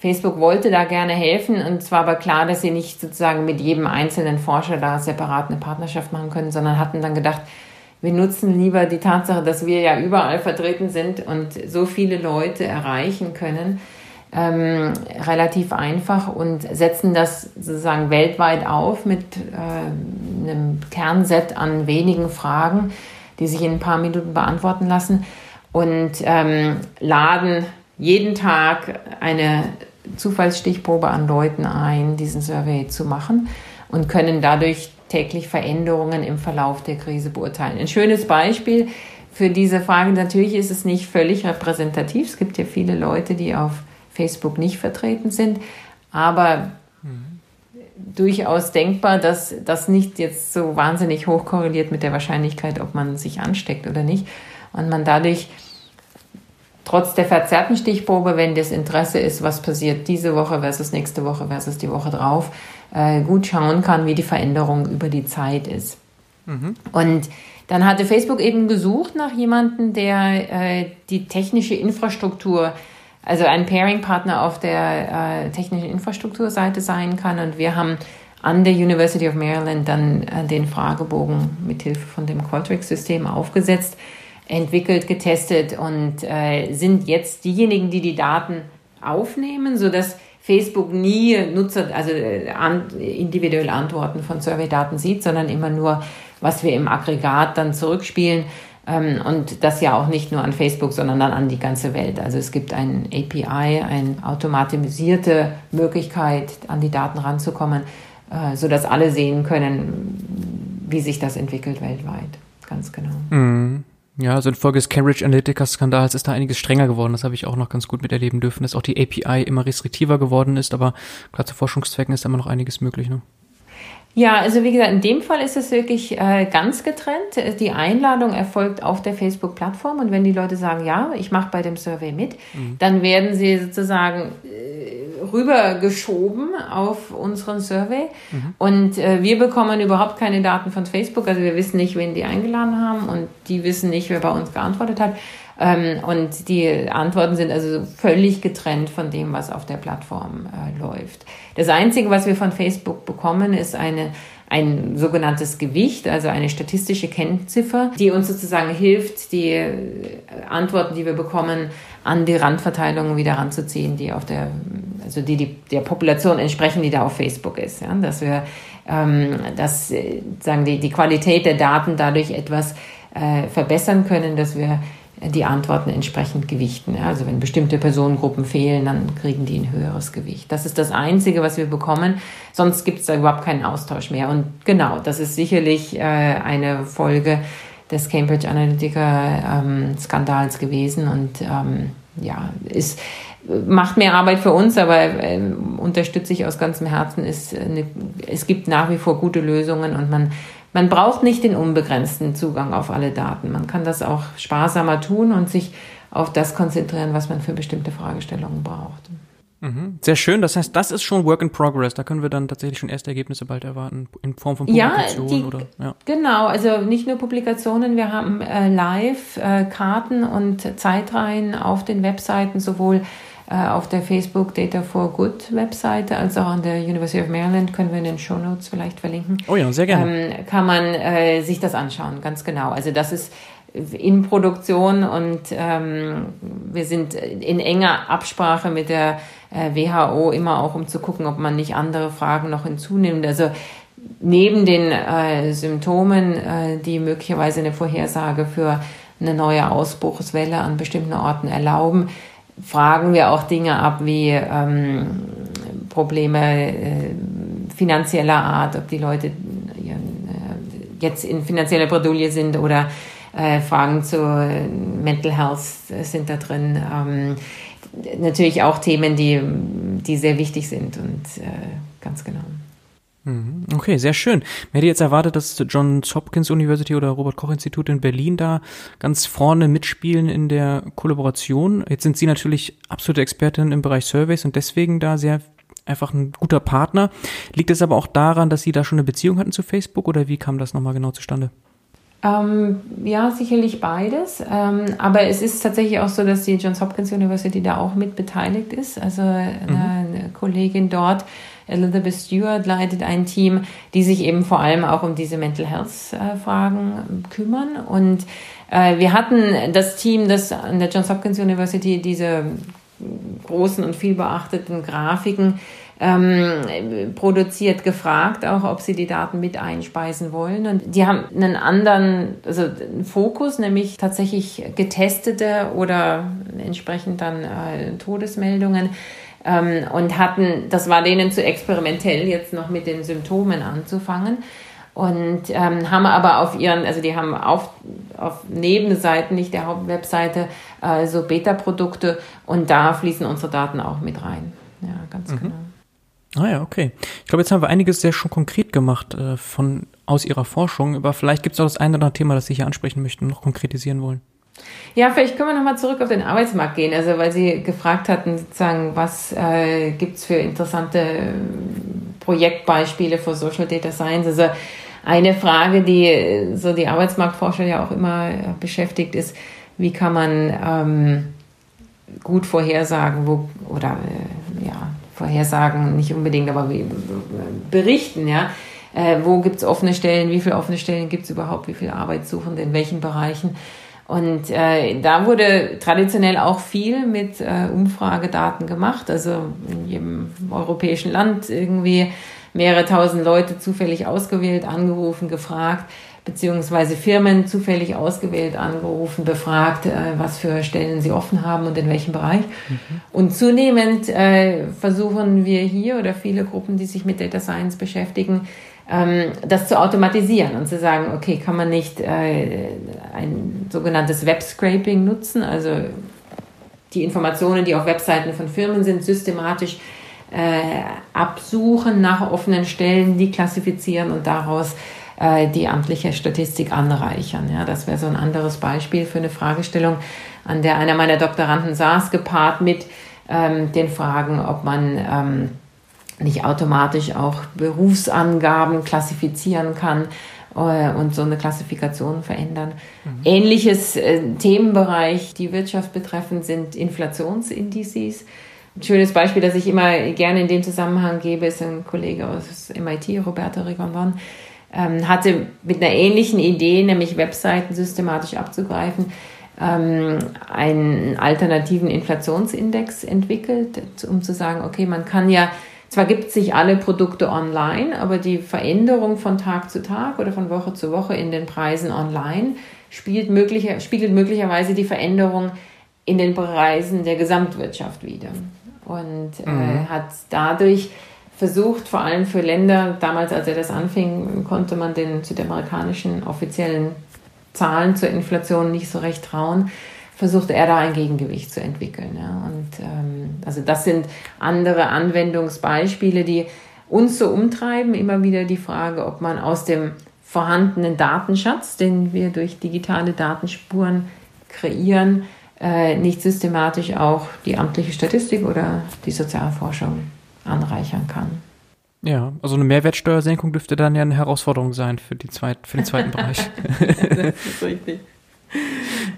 Facebook wollte da gerne helfen und zwar aber klar, dass sie nicht sozusagen mit jedem einzelnen Forscher da separat eine Partnerschaft machen können, sondern hatten dann gedacht, wir nutzen lieber die Tatsache, dass wir ja überall vertreten sind und so viele Leute erreichen können, ähm, relativ einfach und setzen das sozusagen weltweit auf mit äh, einem Kernset an wenigen Fragen, die sich in ein paar Minuten beantworten lassen und ähm, laden jeden Tag eine Zufallsstichprobe an Leuten ein, diesen Survey zu machen und können dadurch täglich Veränderungen im Verlauf der Krise beurteilen. Ein schönes Beispiel für diese Frage, natürlich ist es nicht völlig repräsentativ. Es gibt ja viele Leute, die auf Facebook nicht vertreten sind, aber durchaus denkbar, dass das nicht jetzt so wahnsinnig hoch korreliert mit der Wahrscheinlichkeit, ob man sich ansteckt oder nicht. Und man dadurch trotz der verzerrten Stichprobe, wenn das Interesse ist, was passiert diese Woche versus nächste Woche versus die Woche drauf, äh, gut schauen kann, wie die Veränderung über die Zeit ist. Mhm. Und dann hatte Facebook eben gesucht nach jemandem, der äh, die technische Infrastruktur, also ein Pairing-Partner auf der äh, technischen Infrastrukturseite sein kann. Und wir haben an der University of Maryland dann äh, den Fragebogen mithilfe von dem Qualtrics-System aufgesetzt entwickelt, getestet und äh, sind jetzt diejenigen, die die Daten aufnehmen, sodass Facebook nie Nutzer, also äh, an, individuelle Antworten von Survey-Daten sieht, sondern immer nur, was wir im Aggregat dann zurückspielen. Ähm, und das ja auch nicht nur an Facebook, sondern dann an die ganze Welt. Also es gibt ein API, eine automatisierte Möglichkeit, an die Daten ranzukommen, äh, sodass alle sehen können, wie sich das entwickelt weltweit. Ganz genau. Mhm. Ja, also infolge des Cambridge Analytica-Skandals ist da einiges strenger geworden. Das habe ich auch noch ganz gut miterleben dürfen, dass auch die API immer restriktiver geworden ist, aber klar zu Forschungszwecken ist da immer noch einiges möglich. Ne? Ja, also wie gesagt, in dem Fall ist es wirklich äh, ganz getrennt. Die Einladung erfolgt auf der Facebook-Plattform und wenn die Leute sagen, ja, ich mache bei dem Survey mit, mhm. dann werden sie sozusagen äh, rübergeschoben auf unseren Survey mhm. und äh, wir bekommen überhaupt keine Daten von Facebook, also wir wissen nicht, wen die eingeladen haben und die wissen nicht, wer bei uns geantwortet hat. Ähm, und die Antworten sind also völlig getrennt von dem, was auf der Plattform äh, läuft. Das Einzige, was wir von Facebook bekommen, ist eine ein sogenanntes Gewicht, also eine statistische Kennziffer, die uns sozusagen hilft, die äh, Antworten, die wir bekommen, an die Randverteilung wieder ranzuziehen, die auf der, also die, die der Population entsprechen, die da auf Facebook ist. Ja? Dass wir, ähm, dass, äh, sagen die, die Qualität der Daten dadurch etwas äh, verbessern können, dass wir die Antworten entsprechend gewichten. Also wenn bestimmte Personengruppen fehlen, dann kriegen die ein höheres Gewicht. Das ist das Einzige, was wir bekommen. Sonst gibt es da überhaupt keinen Austausch mehr. Und genau, das ist sicherlich äh, eine Folge des Cambridge Analytica-Skandals ähm, gewesen. Und ähm, ja, ist macht mehr Arbeit für uns, aber äh, unterstütze ich aus ganzem Herzen. Ist eine, es gibt nach wie vor gute Lösungen und man man braucht nicht den unbegrenzten Zugang auf alle Daten. Man kann das auch sparsamer tun und sich auf das konzentrieren, was man für bestimmte Fragestellungen braucht. Mhm. Sehr schön. Das heißt, das ist schon Work in Progress. Da können wir dann tatsächlich schon erste Ergebnisse bald erwarten in Form von Publikationen ja, die, oder ja. Genau, also nicht nur Publikationen, wir haben äh, live äh, Karten und Zeitreihen auf den Webseiten sowohl auf der Facebook Data for Good Webseite als auch an der University of Maryland, können wir in den Show Notes vielleicht verlinken. Oh ja, sehr gerne. Ähm, kann man äh, sich das anschauen, ganz genau. Also das ist in Produktion und ähm, wir sind in enger Absprache mit der äh, WHO immer auch, um zu gucken, ob man nicht andere Fragen noch hinzunimmt. Also neben den äh, Symptomen, äh, die möglicherweise eine Vorhersage für eine neue Ausbruchswelle an bestimmten Orten erlauben, fragen wir auch Dinge ab wie ähm, Probleme äh, finanzieller Art, ob die Leute äh, jetzt in finanzieller Bredouille sind oder äh, Fragen zu Mental Health sind da drin. Ähm, natürlich auch Themen, die, die sehr wichtig sind und äh, ganz genau. Mhm. Okay, sehr schön. Man hätte jetzt erwartet, dass Johns Hopkins University oder Robert Koch Institut in Berlin da ganz vorne mitspielen in der Kollaboration. Jetzt sind Sie natürlich absolute Expertin im Bereich Surveys und deswegen da sehr einfach ein guter Partner. Liegt es aber auch daran, dass Sie da schon eine Beziehung hatten zu Facebook oder wie kam das nochmal genau zustande? Ähm, ja, sicherlich beides. Ähm, aber es ist tatsächlich auch so, dass die Johns Hopkins University da auch mit beteiligt ist. Also eine, mhm. eine Kollegin dort, Elizabeth Stewart, leitet ein Team, die sich eben vor allem auch um diese Mental Health äh, Fragen kümmern. Und äh, wir hatten das Team, das an der Johns Hopkins University diese großen und viel beachteten Grafiken ähm, produziert, gefragt, auch ob sie die Daten mit einspeisen wollen. Und die haben einen anderen also einen Fokus, nämlich tatsächlich getestete oder entsprechend dann äh, Todesmeldungen. Ähm, und hatten, das war denen zu experimentell, jetzt noch mit den Symptomen anzufangen und ähm, haben aber auf ihren, also die haben auf, auf Nebenseiten, nicht der Hauptwebseite, äh, so Beta-Produkte und da fließen unsere Daten auch mit rein. Ja, ganz mhm. genau. Ah ja, okay. Ich glaube, jetzt haben wir einiges sehr schon konkret gemacht äh, von aus Ihrer Forschung, aber vielleicht gibt es auch das eine oder andere Thema, das Sie hier ansprechen möchten und noch konkretisieren wollen. Ja, vielleicht können wir nochmal zurück auf den Arbeitsmarkt gehen. Also, weil Sie gefragt hatten, sozusagen, was äh, gibt es für interessante Projektbeispiele für Social Data Science? Also, eine Frage, die äh, so die Arbeitsmarktforscher ja auch immer äh, beschäftigt, ist, wie kann man ähm, gut vorhersagen, wo, oder äh, ja, vorhersagen nicht unbedingt, aber wie, berichten, ja. Äh, wo gibt es offene Stellen, wie viele offene Stellen gibt es überhaupt, wie viele Arbeitssuchende, in welchen Bereichen. Und äh, da wurde traditionell auch viel mit äh, Umfragedaten gemacht, also in jedem europäischen Land irgendwie mehrere tausend Leute zufällig ausgewählt, angerufen, gefragt, beziehungsweise Firmen zufällig ausgewählt, angerufen, befragt, äh, was für Stellen sie offen haben und in welchem Bereich. Mhm. Und zunehmend äh, versuchen wir hier oder viele Gruppen, die sich mit Data Science beschäftigen, das zu automatisieren und zu sagen, okay, kann man nicht äh, ein sogenanntes Web Scraping nutzen, also die Informationen, die auf Webseiten von Firmen sind, systematisch äh, absuchen nach offenen Stellen, die klassifizieren und daraus äh, die amtliche Statistik anreichern. Ja, das wäre so ein anderes Beispiel für eine Fragestellung, an der einer meiner Doktoranden saß, gepaart mit ähm, den Fragen, ob man ähm, nicht automatisch auch Berufsangaben klassifizieren kann äh, und so eine Klassifikation verändern. Mhm. Ähnliches äh, Themenbereich, die Wirtschaft betreffen, sind Inflationsindizes. Ein schönes Beispiel, das ich immer gerne in dem Zusammenhang gebe, ist ein Kollege aus MIT, Roberto Rigondon, ähm, hatte mit einer ähnlichen Idee, nämlich Webseiten systematisch abzugreifen, ähm, einen alternativen Inflationsindex entwickelt, um zu sagen, okay, man kann ja, zwar gibt es sich alle Produkte online, aber die Veränderung von Tag zu Tag oder von Woche zu Woche in den Preisen online spielt möglicher, spiegelt möglicherweise die Veränderung in den Preisen der Gesamtwirtschaft wieder und äh, mhm. hat dadurch versucht, vor allem für Länder, damals als er das anfing, konnte man den südamerikanischen offiziellen Zahlen zur Inflation nicht so recht trauen, versuchte er da ein Gegengewicht zu entwickeln. Ja. Und ähm, also das sind andere Anwendungsbeispiele, die uns so umtreiben. Immer wieder die Frage, ob man aus dem vorhandenen Datenschatz, den wir durch digitale Datenspuren kreieren, äh, nicht systematisch auch die amtliche Statistik oder die Sozialforschung anreichern kann. Ja, also eine Mehrwertsteuersenkung dürfte dann ja eine Herausforderung sein für, die zweit, für den zweiten Bereich. das ist richtig.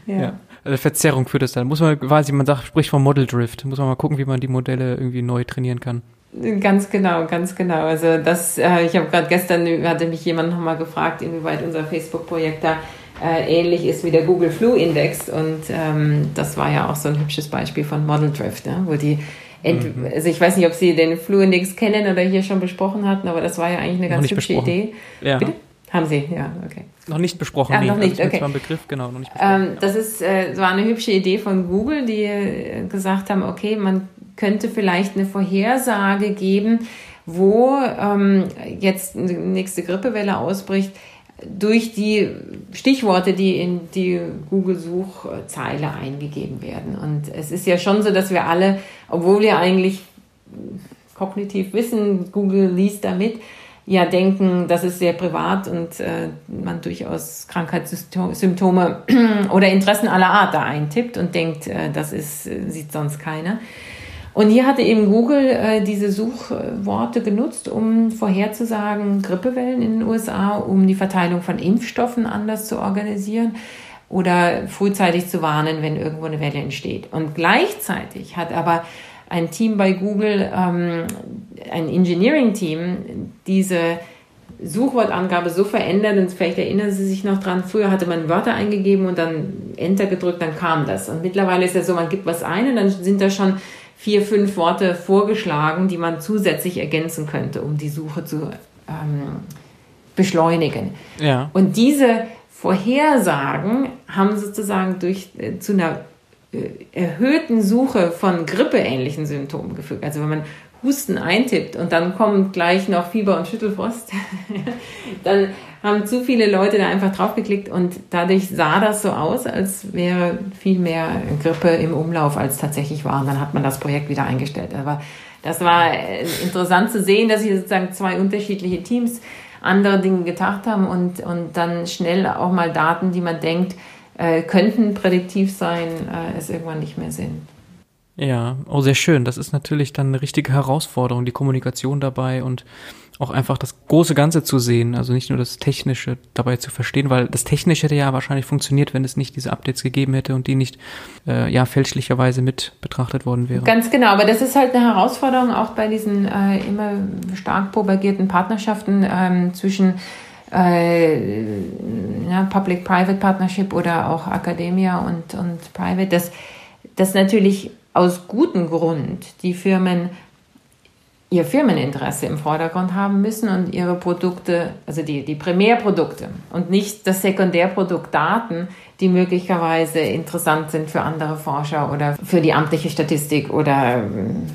Ja. ja. Also Verzerrung führt es dann. Muss man quasi, man sagt, spricht vom Model Drift. Muss man mal gucken, wie man die Modelle irgendwie neu trainieren kann. Ganz genau, ganz genau. Also das, äh, ich habe gerade gestern hatte mich jemand nochmal gefragt, inwieweit unser Facebook-Projekt da äh, ähnlich ist wie der Google Flu Index. Und ähm, das war ja auch so ein hübsches Beispiel von Model Drift, ja, wo die Ent mhm. also ich weiß nicht, ob Sie den Flu Index kennen oder hier schon besprochen hatten, aber das war ja eigentlich eine ganz hübsche besprochen. Idee. Ja. Bitte? Haben Sie, ja, okay. Noch nicht besprochen, ah, nee. noch nicht, das okay. Ist ein Begriff, genau, noch nicht besprochen. Ähm, das ist, äh, war eine hübsche Idee von Google, die äh, gesagt haben, okay, man könnte vielleicht eine Vorhersage geben, wo ähm, jetzt eine nächste Grippewelle ausbricht, durch die Stichworte, die in die Google-Suchzeile eingegeben werden. Und es ist ja schon so, dass wir alle, obwohl wir eigentlich kognitiv wissen, Google liest damit, ja denken, das ist sehr privat und äh, man durchaus Krankheitssymptome oder Interessen aller Art da eintippt und denkt, äh, das ist, äh, sieht sonst keiner. Und hier hatte eben Google äh, diese Suchworte genutzt, um vorherzusagen, Grippewellen in den USA, um die Verteilung von Impfstoffen anders zu organisieren oder frühzeitig zu warnen, wenn irgendwo eine Welle entsteht. Und gleichzeitig hat aber ein Team bei Google, ähm, ein Engineering-Team, diese Suchwortangabe so verändert und vielleicht erinnern Sie sich noch dran, früher hatte man Wörter eingegeben und dann Enter gedrückt, dann kam das. Und mittlerweile ist ja so, man gibt was ein und dann sind da schon vier, fünf Worte vorgeschlagen, die man zusätzlich ergänzen könnte, um die Suche zu ähm, beschleunigen. Ja. Und diese Vorhersagen haben sozusagen durch äh, zu einer erhöhten Suche von grippeähnlichen Symptomen geführt. Also wenn man Husten eintippt und dann kommt gleich noch Fieber und Schüttelfrost, dann haben zu viele Leute da einfach draufgeklickt und dadurch sah das so aus, als wäre viel mehr Grippe im Umlauf, als tatsächlich war. Und dann hat man das Projekt wieder eingestellt. Aber das war äh, interessant zu sehen, dass hier sozusagen zwei unterschiedliche Teams andere Dinge gedacht haben und, und dann schnell auch mal Daten, die man denkt, äh, könnten prädiktiv sein, äh, es irgendwann nicht mehr sind. Ja, oh, sehr schön. Das ist natürlich dann eine richtige Herausforderung, die Kommunikation dabei und auch einfach das große Ganze zu sehen, also nicht nur das Technische dabei zu verstehen, weil das Technische hätte ja wahrscheinlich funktioniert, wenn es nicht diese Updates gegeben hätte und die nicht äh, ja fälschlicherweise mit betrachtet worden wären. Ganz genau, aber das ist halt eine Herausforderung auch bei diesen äh, immer stark propagierten Partnerschaften ähm, zwischen äh, ja, Public-Private Partnership oder auch Academia und, und Private, dass, dass natürlich aus gutem Grund die Firmen ihr Firmeninteresse im Vordergrund haben müssen und ihre Produkte, also die, die Primärprodukte und nicht das Sekundärprodukt Daten, die möglicherweise interessant sind für andere Forscher oder für die amtliche Statistik oder äh,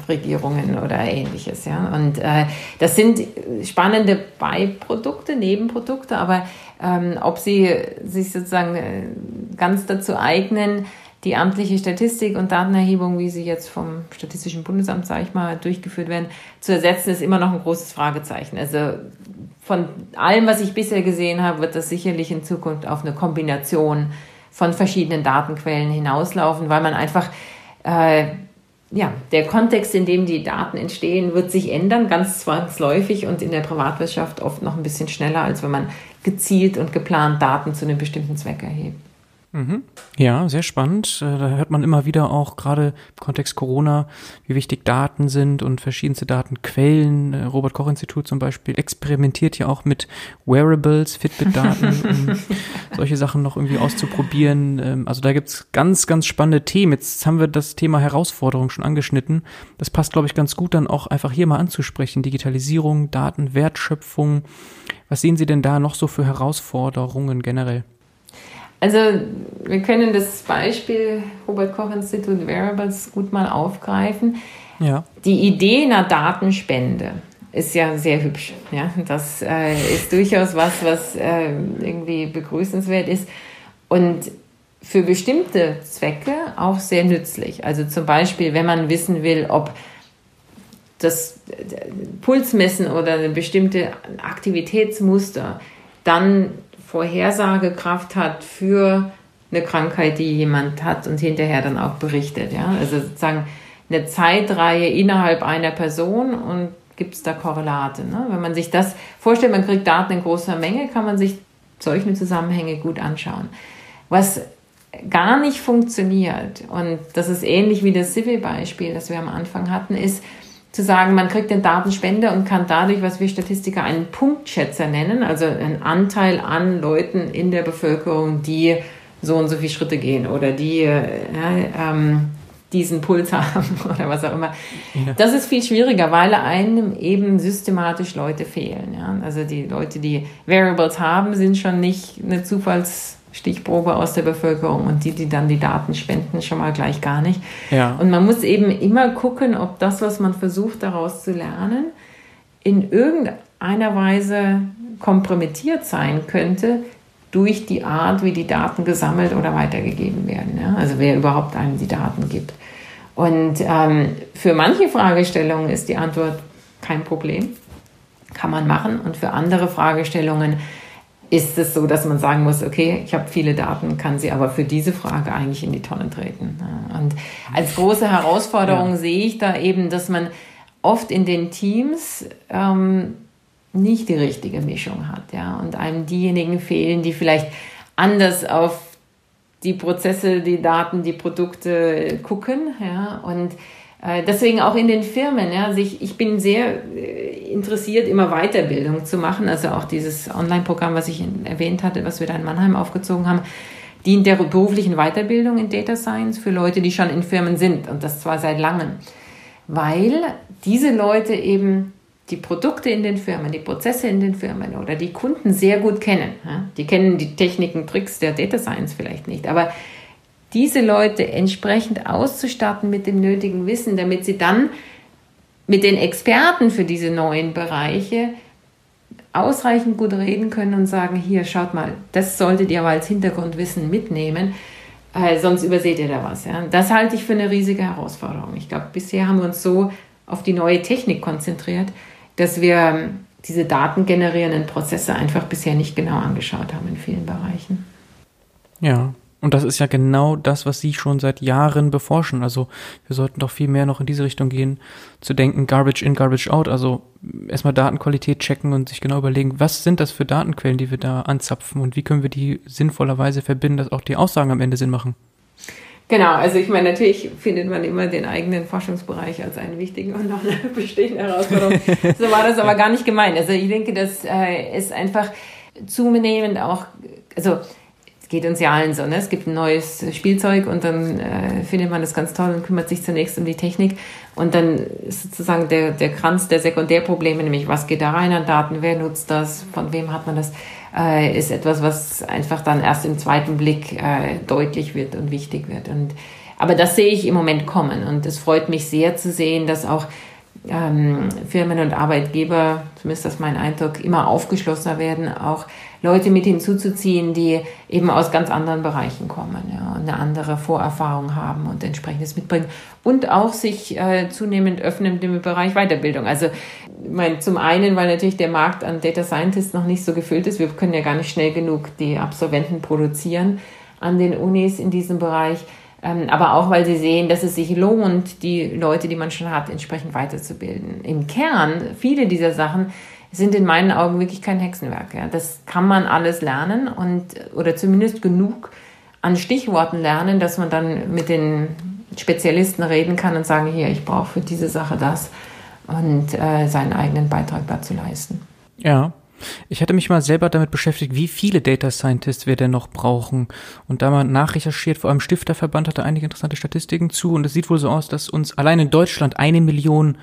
Regierungen oder ähnliches. Ja? Und äh, das sind spannende Beiprodukte, Nebenprodukte, aber ähm, ob sie sich sozusagen äh, ganz dazu eignen, die amtliche Statistik und Datenerhebung, wie sie jetzt vom Statistischen Bundesamt, sage ich mal, durchgeführt werden, zu ersetzen, ist immer noch ein großes Fragezeichen. Also von allem, was ich bisher gesehen habe, wird das sicherlich in Zukunft auf eine Kombination von verschiedenen Datenquellen hinauslaufen, weil man einfach äh, ja, der Kontext, in dem die Daten entstehen, wird sich ändern, ganz zwangsläufig und in der Privatwirtschaft oft noch ein bisschen schneller, als wenn man gezielt und geplant Daten zu einem bestimmten Zweck erhebt. Mhm. Ja, sehr spannend. Äh, da hört man immer wieder auch gerade im Kontext Corona, wie wichtig Daten sind und verschiedenste Datenquellen. Äh, Robert Koch Institut zum Beispiel experimentiert ja auch mit Wearables, Fitbit-Daten, um solche Sachen noch irgendwie auszuprobieren. Ähm, also da gibt's ganz, ganz spannende Themen. Jetzt haben wir das Thema Herausforderung schon angeschnitten. Das passt, glaube ich, ganz gut dann auch einfach hier mal anzusprechen. Digitalisierung, Daten, Wertschöpfung. Was sehen Sie denn da noch so für Herausforderungen generell? Also wir können das Beispiel Robert Koch Institut Variables gut mal aufgreifen. Ja. Die Idee einer Datenspende ist ja sehr hübsch. Ja? Das äh, ist durchaus was, was äh, irgendwie begrüßenswert ist und für bestimmte Zwecke auch sehr nützlich. Also zum Beispiel, wenn man wissen will, ob das Pulsmessen oder eine bestimmte Aktivitätsmuster dann Vorhersagekraft hat für eine Krankheit, die jemand hat und hinterher dann auch berichtet. Ja? Also sozusagen eine Zeitreihe innerhalb einer Person und gibt es da Korrelate. Ne? Wenn man sich das vorstellt, man kriegt Daten in großer Menge, kann man sich solche Zusammenhänge gut anschauen. Was gar nicht funktioniert, und das ist ähnlich wie das Civil-Beispiel, das wir am Anfang hatten, ist, zu sagen, man kriegt den Datenspender und kann dadurch, was wir Statistiker einen Punktschätzer nennen, also einen Anteil an Leuten in der Bevölkerung, die so und so viele Schritte gehen oder die ja, ähm, diesen Puls haben oder was auch immer. Ja. Das ist viel schwieriger, weil einem eben systematisch Leute fehlen. Ja? Also die Leute, die Variables haben, sind schon nicht eine Zufalls Stichprobe aus der Bevölkerung und die, die dann die Daten spenden, schon mal gleich gar nicht. Ja. Und man muss eben immer gucken, ob das, was man versucht daraus zu lernen, in irgendeiner Weise kompromittiert sein könnte durch die Art, wie die Daten gesammelt oder weitergegeben werden. Ja? Also wer überhaupt einem die Daten gibt. Und ähm, für manche Fragestellungen ist die Antwort kein Problem kann man machen. Und für andere Fragestellungen ist es so, dass man sagen muss, okay, ich habe viele Daten, kann sie aber für diese Frage eigentlich in die Tonne treten. Und als große Herausforderung ja. sehe ich da eben, dass man oft in den Teams ähm, nicht die richtige Mischung hat, ja, und einem diejenigen fehlen, die vielleicht anders auf die Prozesse, die Daten, die Produkte gucken, ja, und deswegen auch in den Firmen. Ja, also ich, ich bin sehr äh, interessiert, immer Weiterbildung zu machen. Also auch dieses Online-Programm, was ich erwähnt hatte, was wir da in Mannheim aufgezogen haben, dient der beruflichen Weiterbildung in Data Science für Leute, die schon in Firmen sind und das zwar seit langem. Weil diese Leute eben die Produkte in den Firmen, die Prozesse in den Firmen oder die Kunden sehr gut kennen. Die kennen die Techniken, Tricks der Data Science vielleicht nicht, aber diese Leute entsprechend auszustatten mit dem nötigen Wissen, damit sie dann mit den Experten für diese neuen Bereiche ausreichend gut reden können und sagen, hier, schaut mal, das solltet ihr aber als Hintergrundwissen mitnehmen, äh, sonst überseht ihr da was. Ja? Das halte ich für eine riesige Herausforderung. Ich glaube, bisher haben wir uns so auf die neue Technik konzentriert, dass wir ähm, diese datengenerierenden Prozesse einfach bisher nicht genau angeschaut haben in vielen Bereichen. Ja, und das ist ja genau das, was Sie schon seit Jahren beforschen. Also wir sollten doch viel mehr noch in diese Richtung gehen, zu denken, Garbage in, Garbage out. Also erstmal Datenqualität checken und sich genau überlegen, was sind das für Datenquellen, die wir da anzapfen und wie können wir die sinnvollerweise verbinden, dass auch die Aussagen am Ende Sinn machen. Genau, also ich meine, natürlich findet man immer den eigenen Forschungsbereich als einen wichtigen und noch eine bestehende Herausforderung. so war das aber gar nicht gemeint. Also ich denke, das äh, ist einfach zunehmend auch, also geht uns ja allen so. Ne? Es gibt ein neues Spielzeug und dann äh, findet man das ganz toll und kümmert sich zunächst um die Technik. Und dann ist sozusagen der, der Kranz der Sekundärprobleme, nämlich was geht da rein an Daten, wer nutzt das, von wem hat man das, äh, ist etwas, was einfach dann erst im zweiten Blick äh, deutlich wird und wichtig wird. Und, aber das sehe ich im Moment kommen und es freut mich sehr zu sehen, dass auch ähm, Firmen und Arbeitgeber, zumindest das ist mein Eindruck, immer aufgeschlossener werden, auch Leute mit hinzuzuziehen, die eben aus ganz anderen Bereichen kommen ja, und eine andere Vorerfahrung haben und entsprechendes mitbringen und auch sich äh, zunehmend öffnen im Bereich Weiterbildung. Also ich meine, zum einen, weil natürlich der Markt an Data Scientists noch nicht so gefüllt ist. Wir können ja gar nicht schnell genug die Absolventen produzieren an den Unis in diesem Bereich. Ähm, aber auch, weil sie sehen, dass es sich lohnt, die Leute, die man schon hat, entsprechend weiterzubilden. Im Kern, viele dieser Sachen sind in meinen Augen wirklich kein Hexenwerk. Ja. Das kann man alles lernen und oder zumindest genug an Stichworten lernen, dass man dann mit den Spezialisten reden kann und sagen, hier, ich brauche für diese Sache das und äh, seinen eigenen Beitrag dazu leisten. Ja. Ich hatte mich mal selber damit beschäftigt, wie viele Data Scientists wir denn noch brauchen. Und da mal nachrecherchiert, vor allem Stifterverband hatte einige interessante Statistiken zu. Und es sieht wohl so aus, dass uns allein in Deutschland eine Million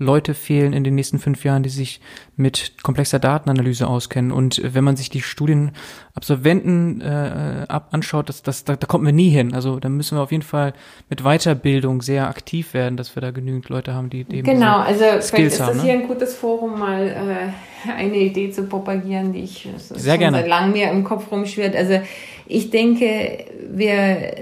Leute fehlen in den nächsten fünf Jahren, die sich mit komplexer Datenanalyse auskennen. Und wenn man sich die Studienabsolventen äh, ab anschaut, das, das, da, da kommen wir nie hin. Also da müssen wir auf jeden Fall mit Weiterbildung sehr aktiv werden, dass wir da genügend Leute haben, die eben Genau, also Skills vielleicht ist das ne? hier ein gutes Forum, mal äh, eine Idee zu propagieren, die ich sehr gerne. seit langem mir im Kopf rumschwirrt. Also ich denke, wir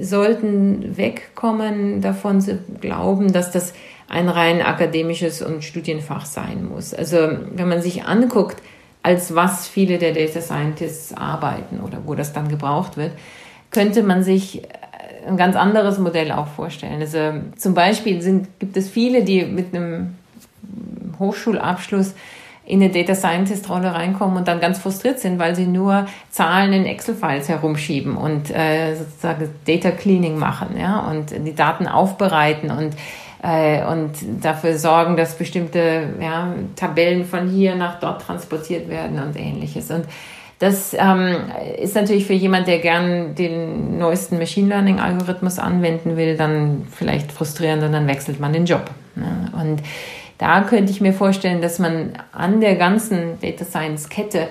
sollten wegkommen davon zu glauben, dass das ein rein akademisches und Studienfach sein muss. Also wenn man sich anguckt, als was viele der Data Scientists arbeiten oder wo das dann gebraucht wird, könnte man sich ein ganz anderes Modell auch vorstellen. Also zum Beispiel sind, gibt es viele, die mit einem Hochschulabschluss in eine Data Scientist Rolle reinkommen und dann ganz frustriert sind, weil sie nur Zahlen in Excel-Files herumschieben und äh, sozusagen Data Cleaning machen, ja, und die Daten aufbereiten und äh, und dafür sorgen, dass bestimmte ja, Tabellen von hier nach dort transportiert werden und ähnliches. Und das ähm, ist natürlich für jemand, der gern den neuesten Machine Learning Algorithmus anwenden will, dann vielleicht frustrierend und dann wechselt man den Job. Ne? Und da könnte ich mir vorstellen, dass man an der ganzen Data Science Kette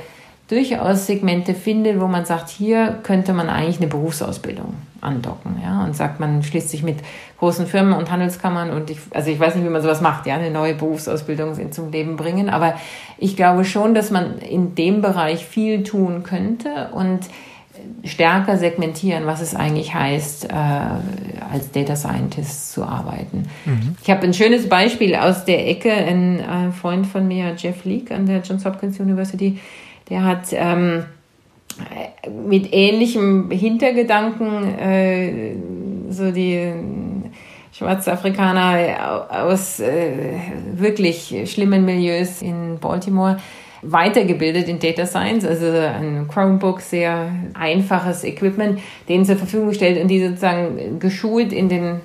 durchaus Segmente findet, wo man sagt, hier könnte man eigentlich eine Berufsausbildung andocken, ja, und sagt, man schließt sich mit großen Firmen und Handelskammern und ich, also ich weiß nicht, wie man sowas macht, ja, eine neue Berufsausbildung zum Leben bringen, aber ich glaube schon, dass man in dem Bereich viel tun könnte und stärker segmentieren, was es eigentlich heißt, äh, als Data Scientist zu arbeiten. Mhm. Ich habe ein schönes Beispiel aus der Ecke. Ein äh, Freund von mir, Jeff Leake an der Johns Hopkins University, der hat ähm, mit ähnlichem Hintergedanken äh, so die Schwarzafrikaner aus äh, wirklich schlimmen Milieus in Baltimore weitergebildet in Data Science, also ein Chromebook, sehr einfaches Equipment, denen zur Verfügung gestellt und die sozusagen geschult in den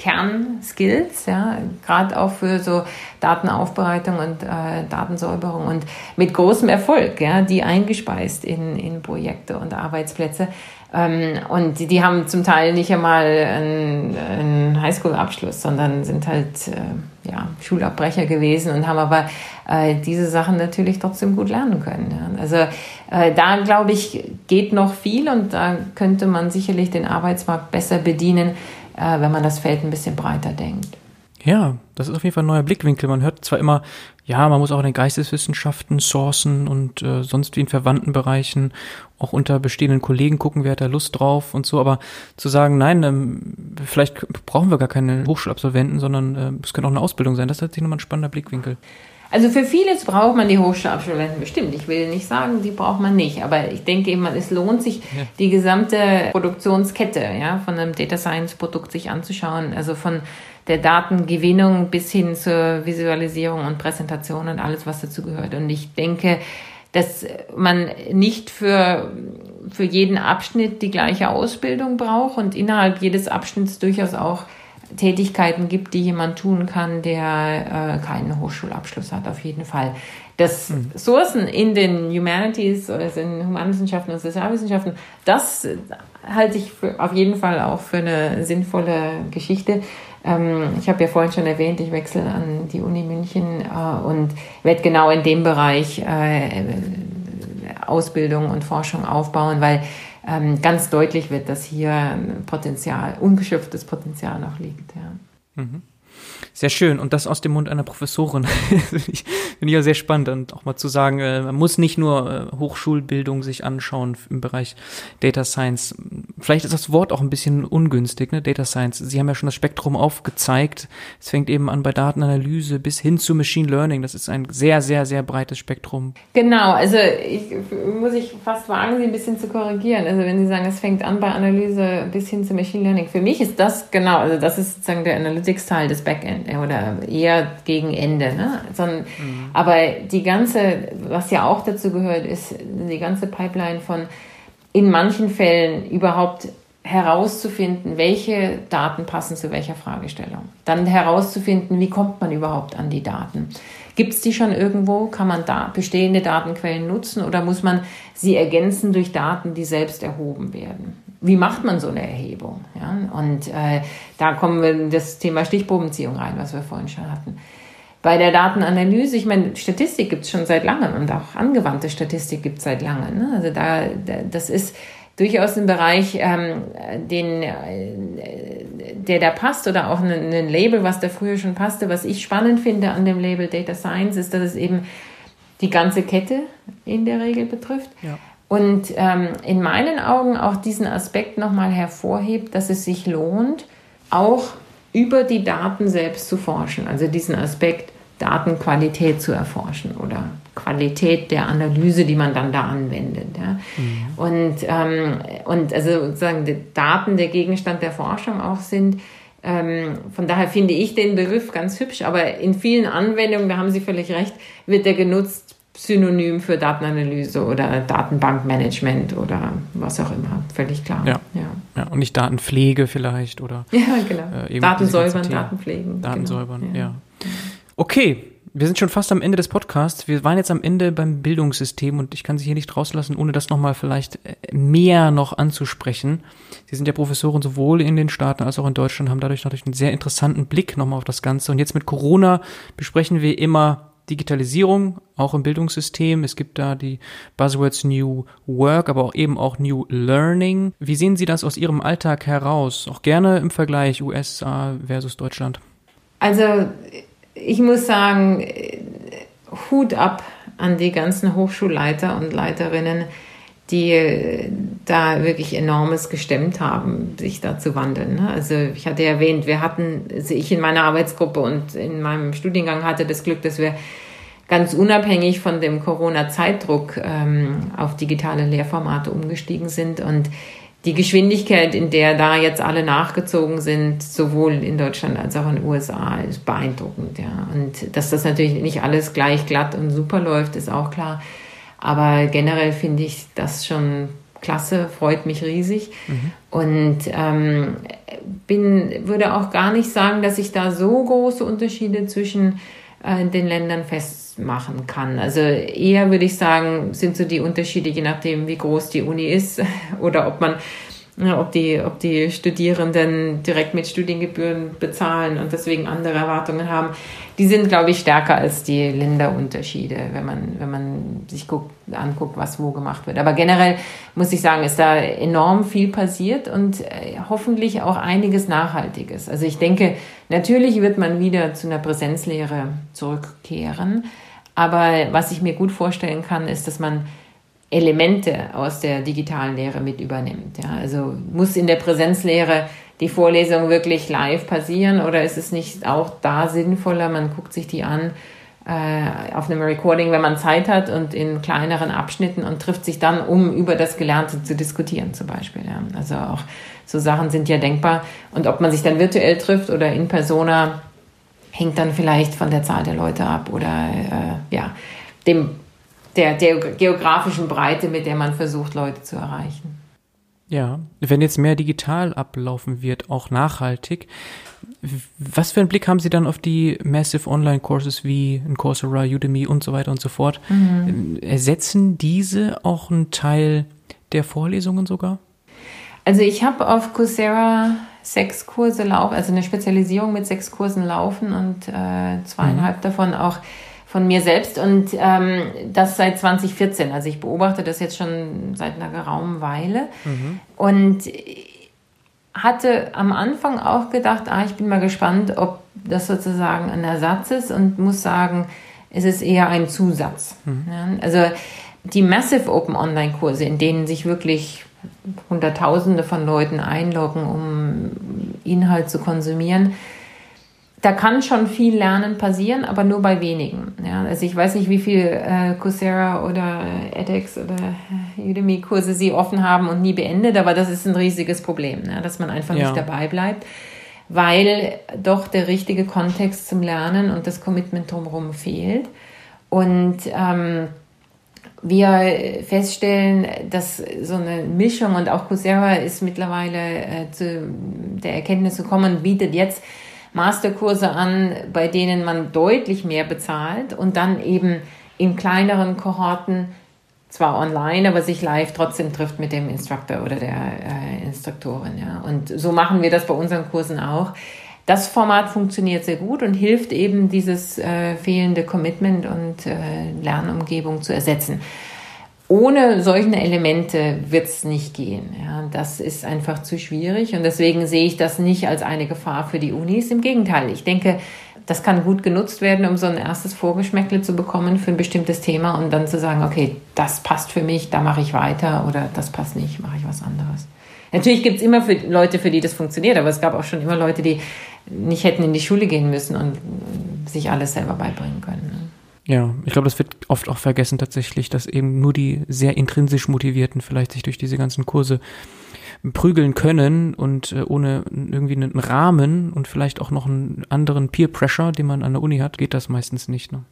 Kernskills, ja, gerade auch für so Datenaufbereitung und äh, Datensäuberung und mit großem Erfolg, ja, die eingespeist in, in Projekte und Arbeitsplätze. Ähm, und die, die, haben zum Teil nicht einmal einen, einen Highschool-Abschluss, sondern sind halt äh, ja, Schulabbrecher gewesen und haben aber äh, diese Sachen natürlich trotzdem gut lernen können. Ja. Also äh, da, glaube ich, geht noch viel und da könnte man sicherlich den Arbeitsmarkt besser bedienen, äh, wenn man das Feld ein bisschen breiter denkt. Ja, das ist auf jeden Fall ein neuer Blickwinkel. Man hört zwar immer, ja, man muss auch in den Geisteswissenschaften sourcen und äh, sonst wie in verwandten Bereichen auch unter bestehenden Kollegen gucken, wer hat da Lust drauf und so, aber zu sagen, nein, ähm, vielleicht brauchen wir gar keine Hochschulabsolventen, sondern äh, es könnte auch eine Ausbildung sein. Das ist tatsächlich nochmal ein spannender Blickwinkel. Also für vieles braucht man die Hochschulabsolventen bestimmt. Ich will nicht sagen, die braucht man nicht, aber ich denke eben, es lohnt sich, ja. die gesamte Produktionskette ja, von einem Data Science Produkt sich anzuschauen. Also von der Datengewinnung bis hin zur Visualisierung und Präsentation und alles, was dazu gehört. Und ich denke, dass man nicht für, für jeden Abschnitt die gleiche Ausbildung braucht und innerhalb jedes Abschnitts durchaus auch Tätigkeiten gibt, die jemand tun kann, der äh, keinen Hochschulabschluss hat, auf jeden Fall. Das mhm. Sourcen in den Humanities oder in Humanwissenschaften und Sozialwissenschaften, das halte ich für, auf jeden Fall auch für eine sinnvolle Geschichte. Ähm, ich habe ja vorhin schon erwähnt, ich wechsle an die Uni München äh, und werde genau in dem Bereich äh, Ausbildung und Forschung aufbauen, weil ähm, ganz deutlich wird, dass hier Potenzial, ungeschöpftes Potenzial noch liegt. Ja. Mhm. Sehr schön. Und das aus dem Mund einer Professorin. Finde ich, ja sehr spannend. Und auch mal zu sagen, äh, man muss nicht nur äh, Hochschulbildung sich anschauen im Bereich Data Science. Vielleicht ist das Wort auch ein bisschen ungünstig, ne? Data Science. Sie haben ja schon das Spektrum aufgezeigt. Es fängt eben an bei Datenanalyse bis hin zu Machine Learning. Das ist ein sehr, sehr, sehr breites Spektrum. Genau. Also ich, muss ich fast wagen, Sie ein bisschen zu korrigieren. Also wenn Sie sagen, es fängt an bei Analyse bis hin zu Machine Learning. Für mich ist das genau, also das ist sozusagen der Analytics-Teil des Backend oder eher gegen Ende. Ne? Sondern, mhm. Aber die ganze, was ja auch dazu gehört, ist die ganze Pipeline von in manchen Fällen überhaupt herauszufinden, welche Daten passen zu welcher Fragestellung. Dann herauszufinden, wie kommt man überhaupt an die Daten. Gibt es die schon irgendwo? Kann man da bestehende Datenquellen nutzen oder muss man sie ergänzen durch Daten, die selbst erhoben werden? Wie macht man so eine Erhebung? Ja? Und äh, da kommen wir in das Thema Stichprobenziehung rein, was wir vorhin schon hatten. Bei der Datenanalyse, ich meine, Statistik gibt es schon seit langem und auch angewandte Statistik gibt es seit langem. Ne? Also da, das ist durchaus ein Bereich, ähm, den, äh, der da passt oder auch ein, ein Label, was da früher schon passte. Was ich spannend finde an dem Label Data Science ist, dass es eben die ganze Kette in der Regel betrifft. Ja und ähm, in meinen Augen auch diesen Aspekt nochmal hervorhebt, dass es sich lohnt, auch über die Daten selbst zu forschen. Also diesen Aspekt Datenqualität zu erforschen oder Qualität der Analyse, die man dann da anwendet. Ja. Mhm. Und, ähm, und also sozusagen die Daten der Gegenstand der Forschung auch sind. Ähm, von daher finde ich den Begriff ganz hübsch, aber in vielen Anwendungen, da haben Sie völlig recht, wird der genutzt Synonym für Datenanalyse oder Datenbankmanagement oder was auch immer, völlig klar. Ja, ja. ja und nicht Datenpflege vielleicht oder ja, genau. Äh, Datensäubern, Datenpflegen. Datensäubern, genau. ja. Okay, wir sind schon fast am Ende des Podcasts. Wir waren jetzt am Ende beim Bildungssystem und ich kann Sie hier nicht rauslassen, ohne das nochmal vielleicht äh, mehr noch anzusprechen. Sie sind ja Professoren sowohl in den Staaten als auch in Deutschland, haben dadurch natürlich einen sehr interessanten Blick nochmal auf das Ganze. Und jetzt mit Corona besprechen wir immer Digitalisierung, auch im Bildungssystem. Es gibt da die Buzzwords New Work, aber auch eben auch New Learning. Wie sehen Sie das aus Ihrem Alltag heraus? Auch gerne im Vergleich USA versus Deutschland. Also ich muss sagen, Hut ab an die ganzen Hochschulleiter und Leiterinnen, die äh, da wirklich enormes gestemmt haben, sich da zu wandeln. Ne? Also ich hatte erwähnt, wir hatten, also ich in meiner Arbeitsgruppe und in meinem Studiengang hatte das Glück, dass wir ganz unabhängig von dem Corona-Zeitdruck ähm, auf digitale Lehrformate umgestiegen sind und die Geschwindigkeit, in der da jetzt alle nachgezogen sind, sowohl in Deutschland als auch in den USA, ist beeindruckend. Ja. Und dass das natürlich nicht alles gleich glatt und super läuft, ist auch klar. Aber generell finde ich das schon klasse, freut mich riesig. Mhm. Und ähm, bin, würde auch gar nicht sagen, dass ich da so große Unterschiede zwischen äh, den Ländern festmachen kann. Also eher würde ich sagen, sind so die Unterschiede, je nachdem, wie groß die Uni ist oder ob man ob die, ob die Studierenden direkt mit Studiengebühren bezahlen und deswegen andere Erwartungen haben, die sind, glaube ich, stärker als die Länderunterschiede, wenn man, wenn man sich guckt, anguckt, was wo gemacht wird. Aber generell muss ich sagen, ist da enorm viel passiert und äh, hoffentlich auch einiges Nachhaltiges. Also ich denke, natürlich wird man wieder zu einer Präsenzlehre zurückkehren. Aber was ich mir gut vorstellen kann, ist, dass man Elemente aus der digitalen Lehre mit übernimmt. Ja, also muss in der Präsenzlehre die Vorlesung wirklich live passieren oder ist es nicht auch da sinnvoller, man guckt sich die an äh, auf einem Recording, wenn man Zeit hat und in kleineren Abschnitten und trifft sich dann, um über das Gelernte zu diskutieren zum Beispiel. Ja. Also auch so Sachen sind ja denkbar. Und ob man sich dann virtuell trifft oder in persona, hängt dann vielleicht von der Zahl der Leute ab oder äh, ja, dem der, der geografischen Breite, mit der man versucht, Leute zu erreichen. Ja, wenn jetzt mehr digital ablaufen wird, auch nachhaltig, was für einen Blick haben Sie dann auf die Massive Online Courses wie Coursera, Udemy und so weiter und so fort? Mhm. Ersetzen diese auch einen Teil der Vorlesungen sogar? Also ich habe auf Coursera sechs Kurse laufen, also eine Spezialisierung mit sechs Kursen laufen und äh, zweieinhalb mhm. davon auch von mir selbst und ähm, das seit 2014. Also ich beobachte das jetzt schon seit einer geraumen Weile mhm. und hatte am Anfang auch gedacht, ah, ich bin mal gespannt, ob das sozusagen ein Ersatz ist und muss sagen, es ist eher ein Zusatz. Mhm. Ja, also die Massive Open Online Kurse, in denen sich wirklich Hunderttausende von Leuten einloggen, um Inhalt zu konsumieren, da kann schon viel Lernen passieren, aber nur bei wenigen. Ja, also ich weiß nicht, wie viel äh, Coursera oder edX oder Udemy-Kurse sie offen haben und nie beendet, aber das ist ein riesiges Problem, ja, dass man einfach ja. nicht dabei bleibt, weil doch der richtige Kontext zum Lernen und das Commitment drumherum fehlt. Und ähm, wir feststellen, dass so eine Mischung und auch Coursera ist mittlerweile äh, zu der Erkenntnis gekommen, bietet jetzt Masterkurse an, bei denen man deutlich mehr bezahlt und dann eben in kleineren Kohorten zwar online, aber sich live trotzdem trifft mit dem Instructor oder der äh, Instruktorin. Ja. Und so machen wir das bei unseren Kursen auch. Das Format funktioniert sehr gut und hilft eben, dieses äh, fehlende Commitment und äh, Lernumgebung zu ersetzen ohne solche Elemente wird es nicht gehen. Ja, das ist einfach zu schwierig und deswegen sehe ich das nicht als eine Gefahr für die Unis. Im Gegenteil, ich denke, das kann gut genutzt werden, um so ein erstes Vorgeschmäckle zu bekommen für ein bestimmtes Thema und dann zu sagen, okay, das passt für mich, da mache ich weiter oder das passt nicht, mache ich was anderes. Natürlich gibt es immer für Leute, für die das funktioniert, aber es gab auch schon immer Leute, die nicht hätten in die Schule gehen müssen und sich alles selber beibringen können. Ja, ich glaube, das wird oft auch vergessen tatsächlich, dass eben nur die sehr intrinsisch motivierten vielleicht sich durch diese ganzen Kurse prügeln können und äh, ohne irgendwie einen Rahmen und vielleicht auch noch einen anderen Peer Pressure, den man an der Uni hat, geht das meistens nicht. Ne?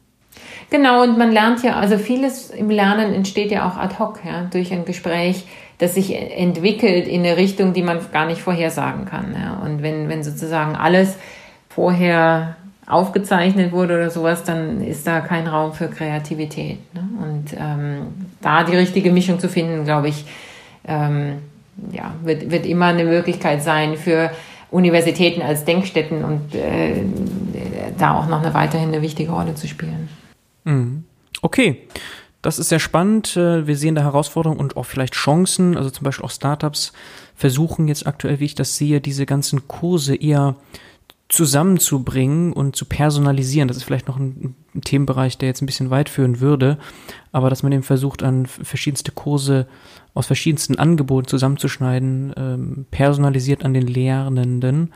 Genau, und man lernt ja, also vieles im Lernen entsteht ja auch ad hoc, ja, durch ein Gespräch, das sich entwickelt in eine Richtung, die man gar nicht vorhersagen kann. Ja. Und wenn, wenn sozusagen alles vorher aufgezeichnet wurde oder sowas, dann ist da kein Raum für Kreativität. Ne? Und ähm, da die richtige Mischung zu finden, glaube ich, ähm, ja, wird, wird immer eine Möglichkeit sein für Universitäten als Denkstätten und äh, da auch noch eine weiterhin eine wichtige Rolle zu spielen. Mhm. Okay. Das ist sehr spannend. Äh, wir sehen da Herausforderungen und auch vielleicht Chancen. Also zum Beispiel auch Startups versuchen jetzt aktuell, wie ich das sehe, diese ganzen Kurse eher zusammenzubringen und zu personalisieren. Das ist vielleicht noch ein ein Themenbereich, der jetzt ein bisschen weit führen würde, aber dass man eben versucht, an verschiedenste Kurse aus verschiedensten Angeboten zusammenzuschneiden, ähm, personalisiert an den Lernenden.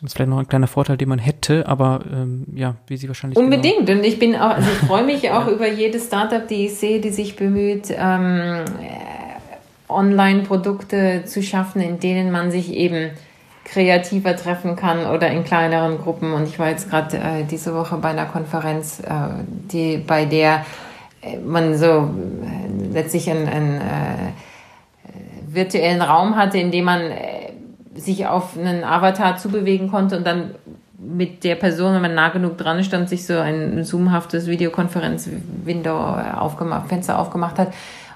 Das ist vielleicht noch ein kleiner Vorteil, den man hätte, aber ähm, ja, wie Sie wahrscheinlich. Unbedingt. Genau. Und ich bin auch, also ich freue mich auch über jedes Startup, die ich sehe, die sich bemüht, ähm, Online-Produkte zu schaffen, in denen man sich eben kreativer treffen kann oder in kleineren Gruppen. Und ich war jetzt gerade äh, diese Woche bei einer Konferenz, äh, die, bei der äh, man so äh, letztlich einen, einen äh, virtuellen Raum hatte, in dem man äh, sich auf einen Avatar zubewegen konnte und dann mit der Person, wenn man nah genug dran stand, sich so ein zoomhaftes Videokonferenz-Window aufgemacht, Fenster aufgemacht hat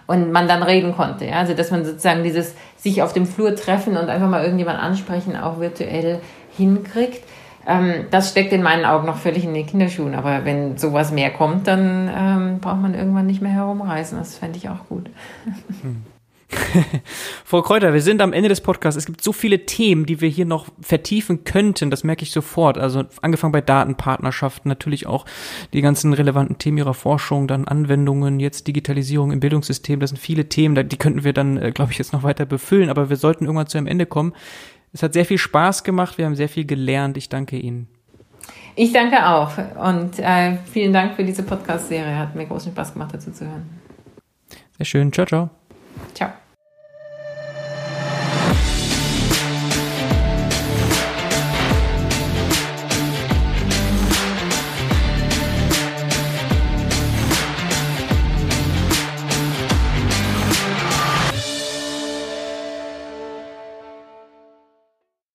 und man dann reden konnte. Ja? Also dass man sozusagen dieses sich auf dem Flur treffen und einfach mal irgendjemand ansprechen auch virtuell hinkriegt. Ähm, das steckt in meinen Augen noch völlig in den Kinderschuhen. Aber wenn sowas mehr kommt, dann ähm, braucht man irgendwann nicht mehr herumreisen. Das fände ich auch gut. Hm. Frau Kräuter, wir sind am Ende des Podcasts. Es gibt so viele Themen, die wir hier noch vertiefen könnten. Das merke ich sofort. Also angefangen bei Datenpartnerschaften, natürlich auch die ganzen relevanten Themen Ihrer Forschung, dann Anwendungen, jetzt Digitalisierung im Bildungssystem. Das sind viele Themen, die könnten wir dann, äh, glaube ich, jetzt noch weiter befüllen. Aber wir sollten irgendwann zu einem Ende kommen. Es hat sehr viel Spaß gemacht. Wir haben sehr viel gelernt. Ich danke Ihnen. Ich danke auch. Und äh, vielen Dank für diese Podcast-Serie. Hat mir großen Spaß gemacht, dazu zu hören. Sehr schön. Ciao, ciao. Ciao.